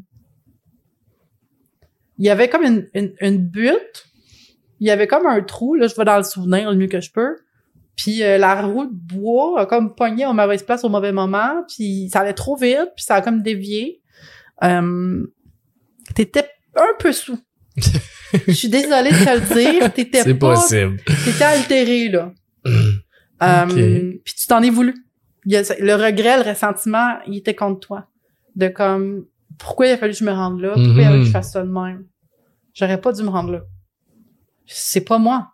il y avait comme une, une, une, butte, il y avait comme un trou, là, je vais dans le souvenir le mieux que je peux. Puis euh, la roue de bois a comme pogné au mauvaise place au mauvais moment, puis ça allait trop vite, puis ça a comme dévié. Euh, T'étais un peu sous. Je suis désolée de te le dire, t'étais pas... C'est possible. T'étais altéré, là. Euh, puis tu t'en es voulu. le regret, le ressentiment, il était contre toi. De comme, pourquoi il a fallu que je me rende là? Pourquoi il a fallu que je fasse ça de même? J'aurais pas dû me rendre là. C'est pas moi.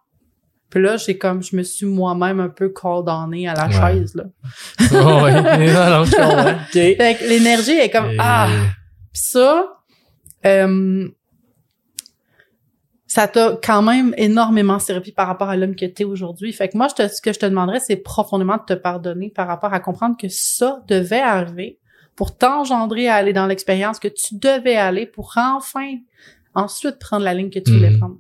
Puis là, j'ai comme, je me suis moi-même un peu condamné à la chaise, là. oh. Fait que l'énergie est comme, ah! Puis ça, euh, ça t'a quand même énormément servi par rapport à l'homme que tu es aujourd'hui. Fait que moi, je te, ce que je te demanderais, c'est profondément de te pardonner par rapport à comprendre que ça devait arriver pour t'engendrer à aller dans l'expérience que tu devais aller pour enfin ensuite prendre la ligne que tu voulais mhm. prendre.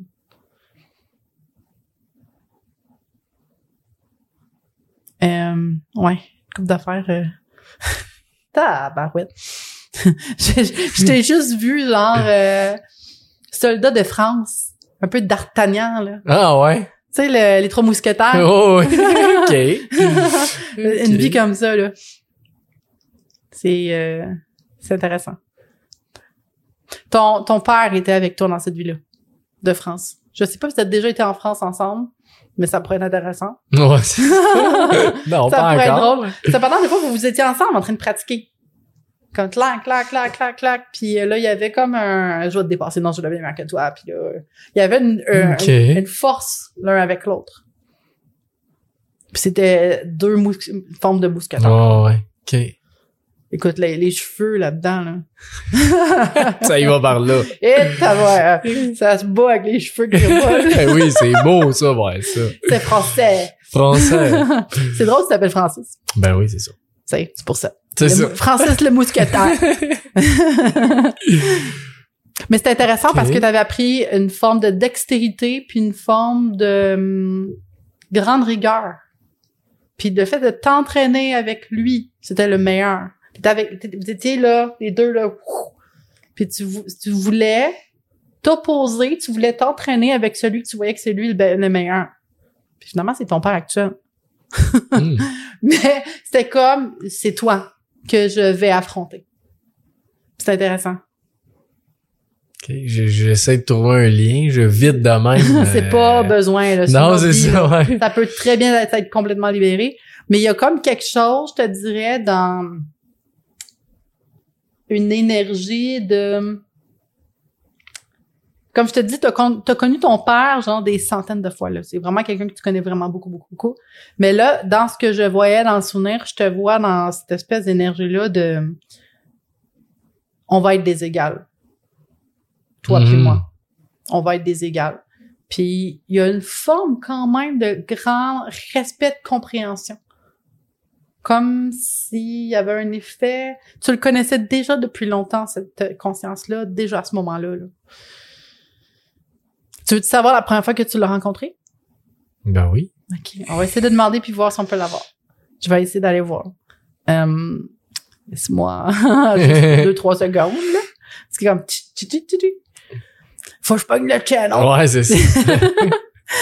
Euh, ouais, coupe d'affaires. Euh... Tabarouette. je t'ai juste vu, genre, euh, soldat de France un peu d'Artagnan, là. Ah ouais? Tu sais, les trois mousquetaires. Oh, OK. Une vie comme ça, là. C'est euh, c'est intéressant. Ton, ton père était avec toi dans cette vie-là, de France. Je sais pas si as déjà été en France ensemble, mais ça pourrait être intéressant. Ouais. non, ça pas pourrait encore. être drôle. Cependant, des fois, vous, vous étiez ensemble en train de pratiquer comme clac, clac, clac, clac, clac. Puis euh, là, il y avait comme un... Je vais te dépasser, non, je l'avais bien que toi. Puis là, il y avait une, une, force l'un avec l'autre. Puis c'était deux formes de mousquetaires. Oh, ouais. OK. Écoute, les, les cheveux là-dedans, là. ça y va par là. Et t'as ça se bat avec les cheveux que j'ai eh oui, c'est beau, ça, ouais, ça. C'est français. Français. c'est drôle, tu t'appelles Francis. Ben oui, c'est ça. C'est pour ça. C'est ça. Francis le mousquetaire. Mais c'est intéressant parce que tu avais appris une forme de dextérité puis une forme de hum, grande rigueur. Puis le fait de t'entraîner avec lui, c'était le meilleur. Vous étiez là, les deux là. ouf. Puis tu, vou- tu voulais t'opposer, tu voulais t'entraîner avec celui que tu voyais que c'est lui le, be- le meilleur. Puis finalement, c'est ton père actuel. Hmm. Mais c'était comme, c'est toi que je vais affronter. C'est intéressant. Ok, je- J'essaie de trouver un lien, je vide de même. c'est euh, pas besoin. Là, Non, c'est ça, ouais. Ça peut très bien être complètement libéré. Mais il y a comme quelque chose, je te dirais, dans une énergie de... Comme je te dis, t'as con- t'as connu ton père, genre, des centaines de fois, là. C'est vraiment quelqu'un que tu connais vraiment beaucoup, beaucoup, beaucoup. Mais là, dans ce que je voyais dans le souvenir, je te vois dans cette espèce d'énergie-là de... On va être des égales. Toi puis Mhm. moi. On va être des égales. Puis il y a une forme quand même de grand respect de compréhension. Comme s'il y avait un effet. Tu le connaissais déjà depuis longtemps, cette conscience-là, déjà à ce moment-là. là. Tu veux savoir la première fois que tu l'as rencontré? Ben oui. OK. On va essayer de demander puis voir si on peut l'avoir. Je vais essayer d'aller voir. Euh, Laisse-moi juste deux, trois secondes. Là. C'est comme... Faut que je pogne le channel. Ouais, c'est ça.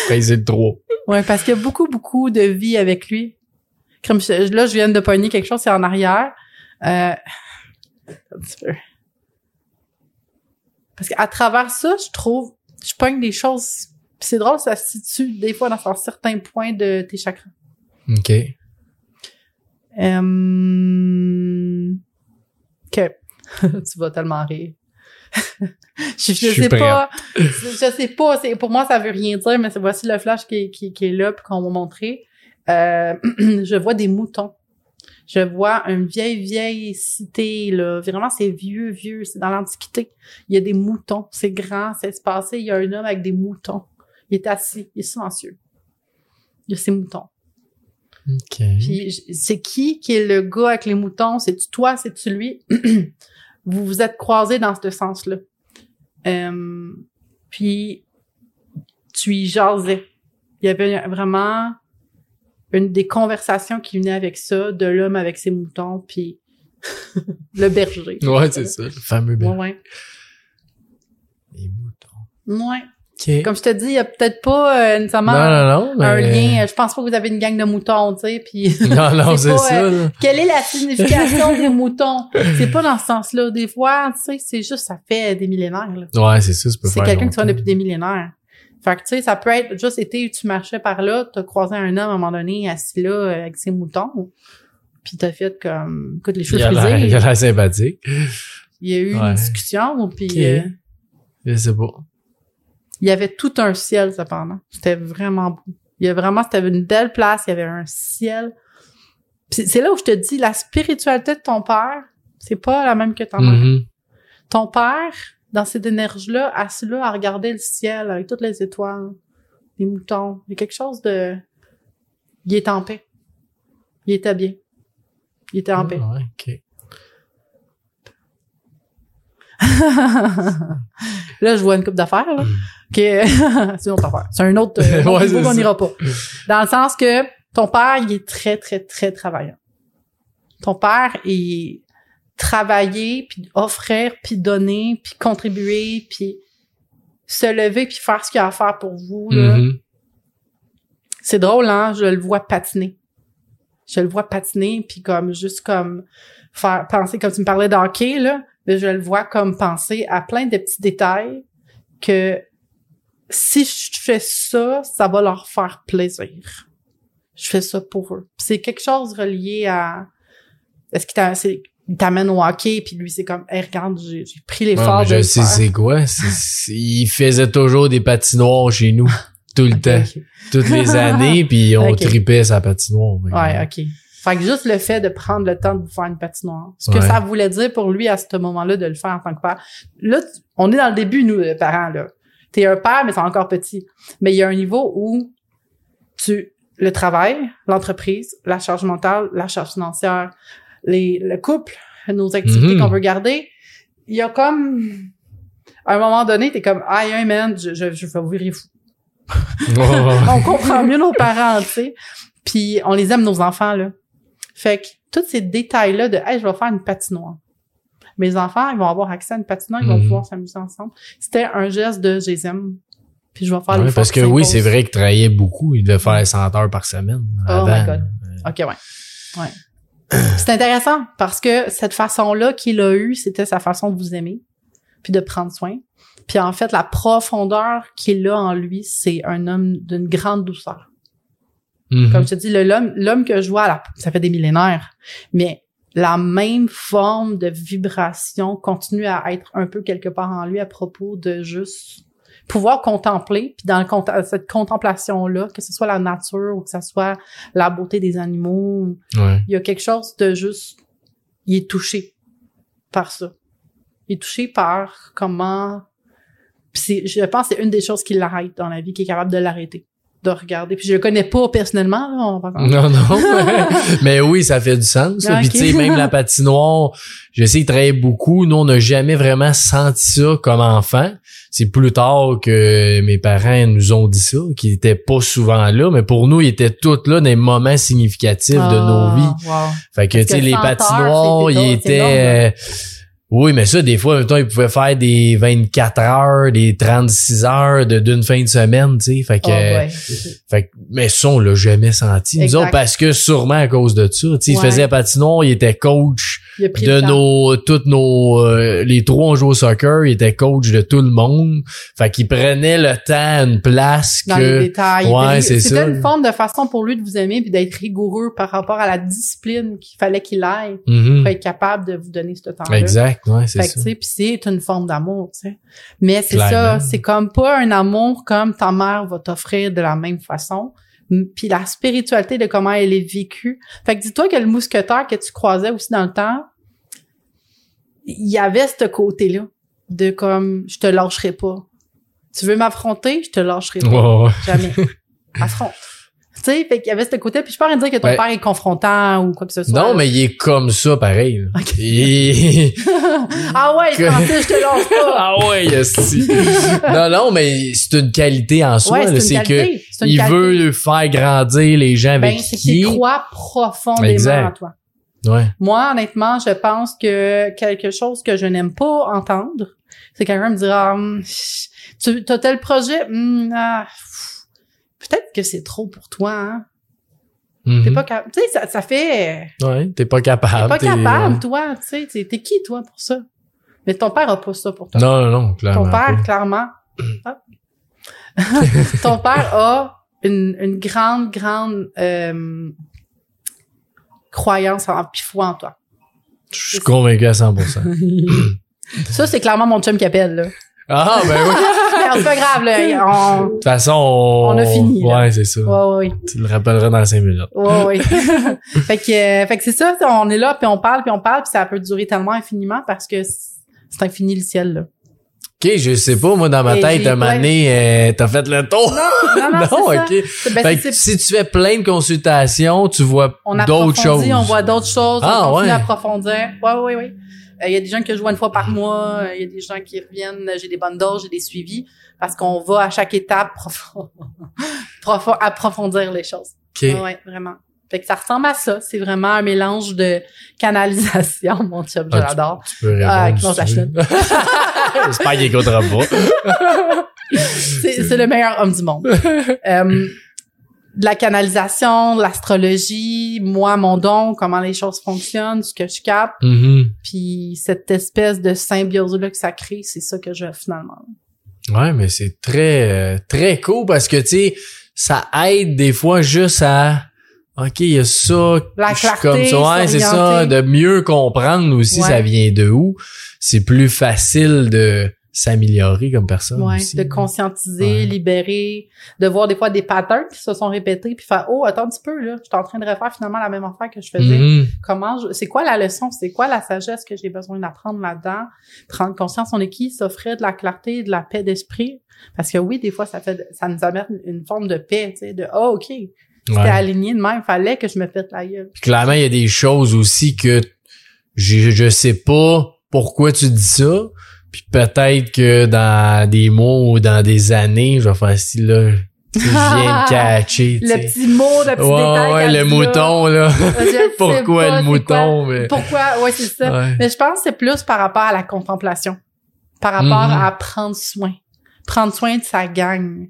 Paiser le 3. Ouais, parce qu'il y a beaucoup, beaucoup de vie avec lui. Comme je- là, je viens de pogner quelque chose, c'est en arrière. Euh, un petit peu. Parce qu'à travers ça, je trouve, je pogne des choses. C'est drôle, ça se situe des fois dans un certain point de tes chakras. OK. Euh... Ok. tu vas tellement rire. je, je, sais pas. Je sais pas. C'est, pour moi, ça veut rien dire, mais voici le flash qui, est- qui, qui est là puis qu'on m'a montré. Euh, je vois des moutons. Je vois une vieille, vieille cité, là. Vraiment, c'est vieux, vieux. C'est dans l'Antiquité. Il y a des moutons. C'est grand, c'est espacé. Il y a un homme avec des moutons. Il est assis. Il est silencieux. Il y a ses moutons. Puis c'est qui qui est le gars avec les moutons? C'est-tu toi? C'est-tu lui? vous vous êtes croisés dans ce sens-là. Euh, puis tu y jasais. Il y avait vraiment une des conversations qui venaient avec ça, de l'homme avec ses moutons, puis le berger. Ouais, c'est ça. Le fameux bel. ouais. Les moutons. Ouais. Comme je te dis, il y a peut-être pas euh, nécessairement non, non, non. un lien. euh, Je pense pas que vous avez une gang de moutons, tu sais, puis... Non, non, C'est ça. euh. Quelle est la signification des moutons? C'est pas dans ce sens-là. Des fois, tu sais, c'est juste, ça fait des millénaires. là. Ouais, c'est ça. ça C'est quelqu'un qui longtemps. depuis des millénaires. Fait que, tu sais, ça peut être juste été, tu marchais par là, t'as croisé un homme à un moment donné, assis là, euh, avec ses moutons. Puis t'as fait comme, écoute, les a l'air- il a l'air sympathique. Il y a eu Ouais. une discussion, puis Ok. euh, pas. il y avait tout un ciel, cependant. C'était vraiment beau. Il y a vraiment, c'était une belle place, il y avait un ciel. C'est là où je te dis, la spiritualité de ton père, c'est pas la même que ta mère. Mhm. Ton père, dans cette énergie-là, assis là à regarder le ciel avec toutes les étoiles, les moutons, il y a quelque chose de... Il est en paix. Il était bien. Il était en paix. Ouais, OK. là, je vois une coupe d'affaires, là. Mm. OK. c'est une autre affaire. C'est un autre, euh, Ouais, niveau qu'on n'ira pas. Dans le sens que ton père, il est très, très, très travaillant. Ton père est travailler, puis offrir, puis donner, puis contribuer, puis se lever, puis faire ce qu'il y a à faire pour vous. Là. Mhm. C'est drôle, hein? Je le vois patiner. Je le vois patiner, puis comme juste comme faire penser, comme tu me parlais d'hockey, là, mais je le vois comme penser à plein de petits détails que si je fais ça, ça va leur faire plaisir. Je fais ça pour eux. C'est quelque chose relié à est-ce t'a- c'est- il t'amène au hockey puis lui c'est comme hey, regarde j'ai pris Ouais, l'effort mais de je le sais c'est quoi? Il faisait toujours des patinoires chez nous. Tout le temps. Toutes les années, puis on Ok. tripait sa patinoire. Ouais, ok. Fait que juste le fait de prendre le temps de vous faire une patinoire, ce que Ouais. ça voulait dire pour lui à ce moment-là de le faire en tant que père. Là, on est dans le début, nous, les parents, là. T'es un père, mais c'est encore petit. Mais il y a un niveau où tu, le travail, l'entreprise, la charge mentale, la charge financière, les, le couple, nos activités Mhm. qu'on veut garder, il y a comme à un moment donné, t'es comme, aïe, aïe, man, je, je, je vais vous virer fou. Oh. on comprend mieux nos parents, tu sais. Puis on les aime, nos enfants, là. Fait que tous ces détails-là de, hey, je vais faire une patinoire. Mes enfants, ils vont avoir accès à une patinoire, ils vont Mhm. pouvoir s'amuser ensemble. C'était un geste de, je les aime. Puis je vais faire Ouais, les parce que oui, c'est vrai qu'il travaillait beaucoup. Il devait faire 100 heures par semaine. Oh avant. my God. OK, ouais. Ouais. c'est intéressant parce que cette façon-là qu'il a eue, c'était sa façon de vous aimer puis de prendre soin. Puis en fait, la profondeur qu'il a en lui, c'est un homme d'une grande douceur. Mhm. Comme je te dis, l'homme que je vois, là, ça fait des millénaires, mais la même forme de vibration continue à être un peu quelque part en lui à propos de juste pouvoir contempler, puis dans le cont- cette contemplation-là, que ce soit la nature ou que ce soit la beauté des animaux, Ouais. il y a quelque chose de juste, il est touché par ça. Il est touché par comment, c'est, je pense que c'est une des choses qui l'arrête dans la vie, qui est capable de l'arrêter, de regarder. Puis je le connais pas personnellement, là, on va Non, non. mais oui, ça fait du sens. Ah, Puis tu sais, même la patinoire, je sais qu'il travaillait beaucoup. Nous, on n'a jamais vraiment senti ça comme enfant. C'est plus tard que mes parents nous ont dit ça, qu'ils étaient pas souvent là, mais pour nous, ils étaient tous là dans les moments significatifs de nos vies. Ah, Wow. Fait que, tu sais, les 100 heures, patinoires, ils étaient... là. euh, oui, mais ça, des fois, en même temps, ils pouvaient faire des 24 heures, des 36 heures de d'une fin de semaine, tu sais. Fait que, Ah, ouais. fait que, mais ça, on l'a jamais senti. Nous autres, parce que sûrement à cause de ça, tu sais, il Ouais. faisait la patinoire, il était coach de nos, toutes nos, euh, les trois on au soccer, il était coach de tout le monde. Fait qu'il prenait le temps, une place dans les que, détails. Ouais, c'est C'était ça. une forme de façon pour lui de vous aimer puis d'être rigoureux par rapport à la discipline qu'il fallait qu'il aille Mhm. pour être capable de vous donner ce temps-là. exact, ouais, c'est Fait que, ça. puis c'est une forme d'amour, tu sais. Mais c'est ça, c'est comme pas un amour comme ta mère va t'offrir de la même façon. Puis la spiritualité de comment elle est vécue. Fait que dis-toi que le mousquetaire que tu croisais aussi dans le temps, il y avait ce côté-là de comme je te lâcherai pas. Tu veux m'affronter, je te lâcherai pas. Jamais. Affronte. Tu sais, fait qu'il y avait ce côté. Puis je peux rien dire que ton Ouais. père est confrontant ou quoi que ce soit. Non, mais il est comme ça, pareil. là. Ok. Il- ah ouais, Que- Francis, je te lâche pas. ah ouais, esti. non, non, mais c'est une qualité en soi. Ouais, c'est que il qualité. veut faire grandir les gens avec Ben, qui. qu'il croit profondément Exact. en toi. Ouais. Moi, honnêtement, je pense que quelque chose que je n'aime pas entendre, c'est quelqu'un me dira, Hum, tu as tel projet, Hum, ah, peut-être que c'est trop pour toi, hein. T'es Mhm. pas capable. Tu sais, ça, ça fait, Ouais, t'es pas capable. t'es pas capable, toi, tu sais, t'es qui, toi, pour ça? Mais ton père a pas ça pour toi. Non, non, non, clairement. Ton père, pas. clairement. Ton père a une, une grande, grande euh, croyance en puis foi en toi. Je suis convaincu à 100%. Ça, c'est clairement mon chum qui appelle, là. Ah, ben oui. C'est pas grave, là. On... De toute façon, on... On a fini, là. Ouais, c'est ça. Ouais, ouais, Tu le rappelleras dans 5 minutes. ouais, ouais. fait que, euh, fait que c'est ça, on est là, puis on parle, puis on parle, puis ça peut durer tellement infiniment parce que c'est infini le ciel, là. OK, je sais pas, moi, dans ma Et tête, à un moment donné, euh, t'as fait le tour. Non, non, c'est ça. OK. C'est- ben, Fait que si tu fais plein de consultations, tu vois on d'autres choses. on voit d'autres choses, Ah, on continue ouais. à approfondir. Ouais, ouais, ouais. Il y a des gens que je vois une fois par mois, il y a des gens qui reviennent, j'ai des bonnes doses, j'ai des suivis, parce qu'on va à chaque étape profond, profond, approfondir les choses. OK. Ouais, vraiment. Fait que ça ressemble à ça. C'est vraiment un mélange de canalisation, mon chum, je Ah, tu- l'adore. Tu peux répondre. Si tu veux. J'espère qu'il écoutera pas. C'est le meilleur homme du monde. Euh, de la canalisation, de l'astrologie, moi, mon don, comment les choses fonctionnent, ce que je capte, Mhm. Puis cette espèce de symbiose-là que ça crée, c'est ça que je finalement. Ouais, mais c'est très, euh, très cool parce que, tu sais, ça aide des fois juste à, OK, il y a ça. La clarté, comme ça. Ouais, c'est ça. De mieux comprendre aussi, Ouais. ça vient de où. C'est plus facile de s'améliorer comme personne Ouais, aussi. de conscientiser, Ouais. libérer, de voir des fois des patterns qui se sont répétés, puis faire oh attends un petit peu là, je suis en train de refaire finalement la même affaire que je faisais. Mhm. Comment je, c'est quoi la leçon, c'est quoi la sagesse que j'ai besoin d'apprendre là-dedans, prendre conscience on est qui, s'offrir de la clarté, de la paix d'esprit, parce que oui des fois ça fait, ça nous amène une forme de paix, tu sais, de oh ok, c'était Ouais. aligné de même, fallait que je me pète la gueule. Puis clairement, il y a des choses aussi que je, je sais pas pourquoi tu dis ça. Puis peut-être que dans des mois ou dans des années, je vais faire si là, tu viens de catcher. Le petit mot, le petit Ouais, détail. ouais, le mouton, là. Pourquoi pas le mouton, mais- Pourquoi? Ouais, c'est ça. Ouais. Mais je pense que c'est plus par rapport à la contemplation. Par rapport Mhm. à prendre soin. Prendre soin de sa gang.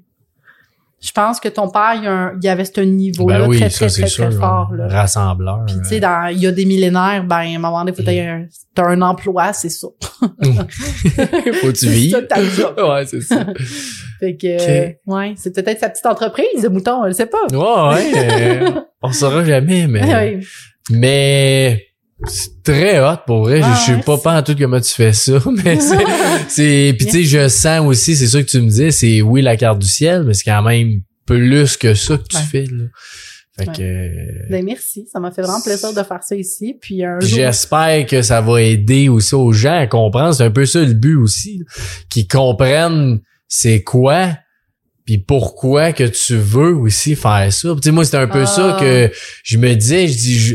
Je pense que ton père, il y, a un- il y avait ce niveau-là Ben oui, très, ça, très, c'est très, sûr. très fort. Là. Rassembleur. Puis, tu sais, dans, il y a des millénaires, ben, à un moment donné, faut un, t'as un emploi, c'est ça. Faut que tu C'est vis. ça ta job. Ouais, c'est ça. Fait que, ouais, c'est peut-être sa petite entreprise, de mouton, je sais pas. Ouais, ouais. euh, on saura jamais, mais. Oui. Mais c'est très hot pour vrai. Ah, je sais ouais, pas pas en tout comment tu fais ça, mais c'est c'est puis tu sais je sens aussi, c'est ça que tu me disais, c'est oui la carte du ciel, mais c'est quand même plus que ça que tu Ouais. fais là. Fait que euh, Ben, merci. Ça m'a fait vraiment plaisir de faire ça ici. Puis un jour, j'espère que ça va aider aussi aux gens à comprendre, c'est un peu ça le but aussi, qu'ils comprennent c'est quoi puis pourquoi que tu veux aussi faire ça. Tu sais moi c'est un peu Ah. ça que je me disais, je dis je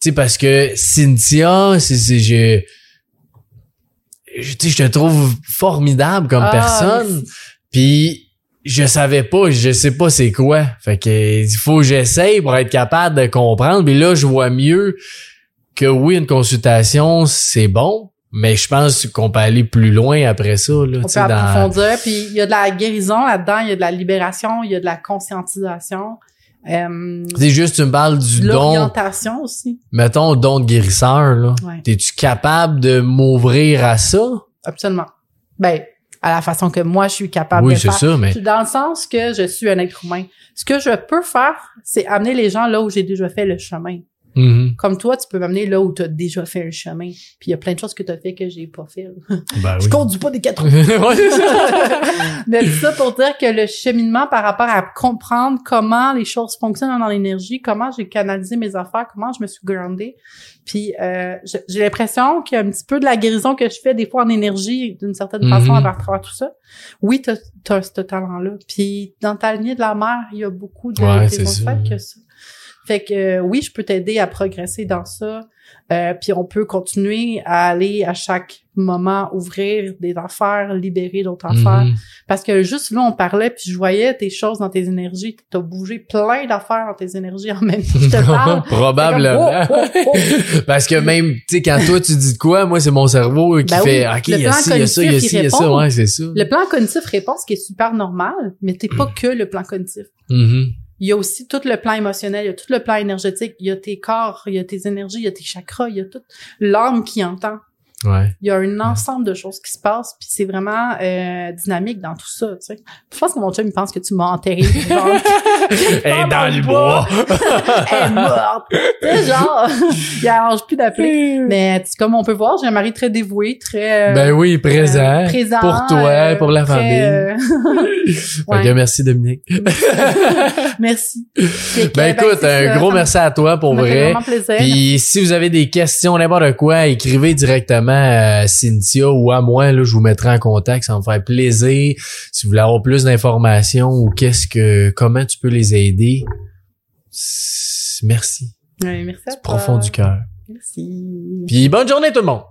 sais parce que Cynthia, c'est c'est je je tu sais je te trouve formidable comme Ah, personne. Puis je savais pas, je sais pas c'est quoi. Fait que il faut que j'essaye pour être capable de comprendre. Mais là, je vois mieux que oui, une consultation, c'est bon, mais je pense qu'on peut aller plus loin après ça. Là, on tu peut dans... approfondir. Puis il y a de la guérison là-dedans, il y a de la libération, il y a de la conscientisation, euh, C'est juste, tu me parles du don, l'orientation aussi. mettons, don de guérisseur. Là. Ouais, T'es-tu capable de m'ouvrir à ça? absolument. Ben, à la façon que moi, je suis capable oui, de c'est faire. ça, mais... Dans le sens que je suis un être humain. Ce que je peux faire, c'est amener les gens là où j'ai déjà fait le chemin. Mhm. Comme toi, tu peux m'amener là où tu as déjà fait un chemin. Puis il y a plein de choses que tu as fait que j'ai pas fait. Ben Je oui. conduis pas des quatre roues. Ouais, c'est ça. Mais ça pour dire que le cheminement par rapport à comprendre comment les choses fonctionnent dans l'énergie, comment j'ai canalisé mes affaires, comment je me suis groundée. Puis euh, j'ai l'impression qu'il y a un petit peu de la guérison que je fais des fois en énergie d'une certaine Mhm. façon à travers tout ça. Oui, t'as as ce talent-là. Puis dans ta lignée de la mer, il y a beaucoup de Ouais, c'est que ça. Fait que euh, oui, je peux t'aider à progresser dans ça. Euh, puis on peut continuer à aller à chaque moment ouvrir des affaires, libérer d'autres affaires. Mhm. Parce que juste là, on parlait, puis je voyais tes choses dans tes énergies. T'as bougé plein d'affaires dans tes énergies en même temps. Je te parle. Probablement. Comme, oh, oh, Parce que même, tu sais, quand toi tu dis de quoi, moi c'est mon cerveau qui Ben fait, oui, ok, le il y a plan ci, il y a ça, il y a cognitif, ci, il y a ça, répond. ouais, c'est ça. Le plan cognitif répond, ce qui est super normal, mais t'es pas que le plan cognitif. Mhm. Il y a aussi tout le plan émotionnel, il y a tout le plan énergétique, il y a tes corps, il y a tes énergies, il y a tes chakras, il y a toute l'âme qui entend. Ouais. Il y a un ensemble de choses qui se passent, puis c'est vraiment euh, dynamique dans tout ça, tu sais. Je pense que mon chum, il pense que tu m'as enterré dans le Et dans le bois. Elle est morte. tu sais, genre, il arrange plus d'appeler. Mais tu- comme on peut voir, j'ai un mari très dévoué, très... euh, ben oui, présent. euh, présent, Pour toi, euh, pour la très, famille. euh, ouais. merci Dominique. merci. Que, Ben écoute, un gros merci à toi pour vrai. vraiment plaisir. Puis si vous avez des questions, n'importe quoi, écrivez directement à Cynthia ou à moi, là, je vous mettrai en contact, ça va me faire plaisir. Si vous voulez avoir plus d'informations ou qu'est-ce que, comment tu peux les aider, merci, Ouais, merci à du toi. profond du cœur. Merci. Puis bonne journée tout le monde!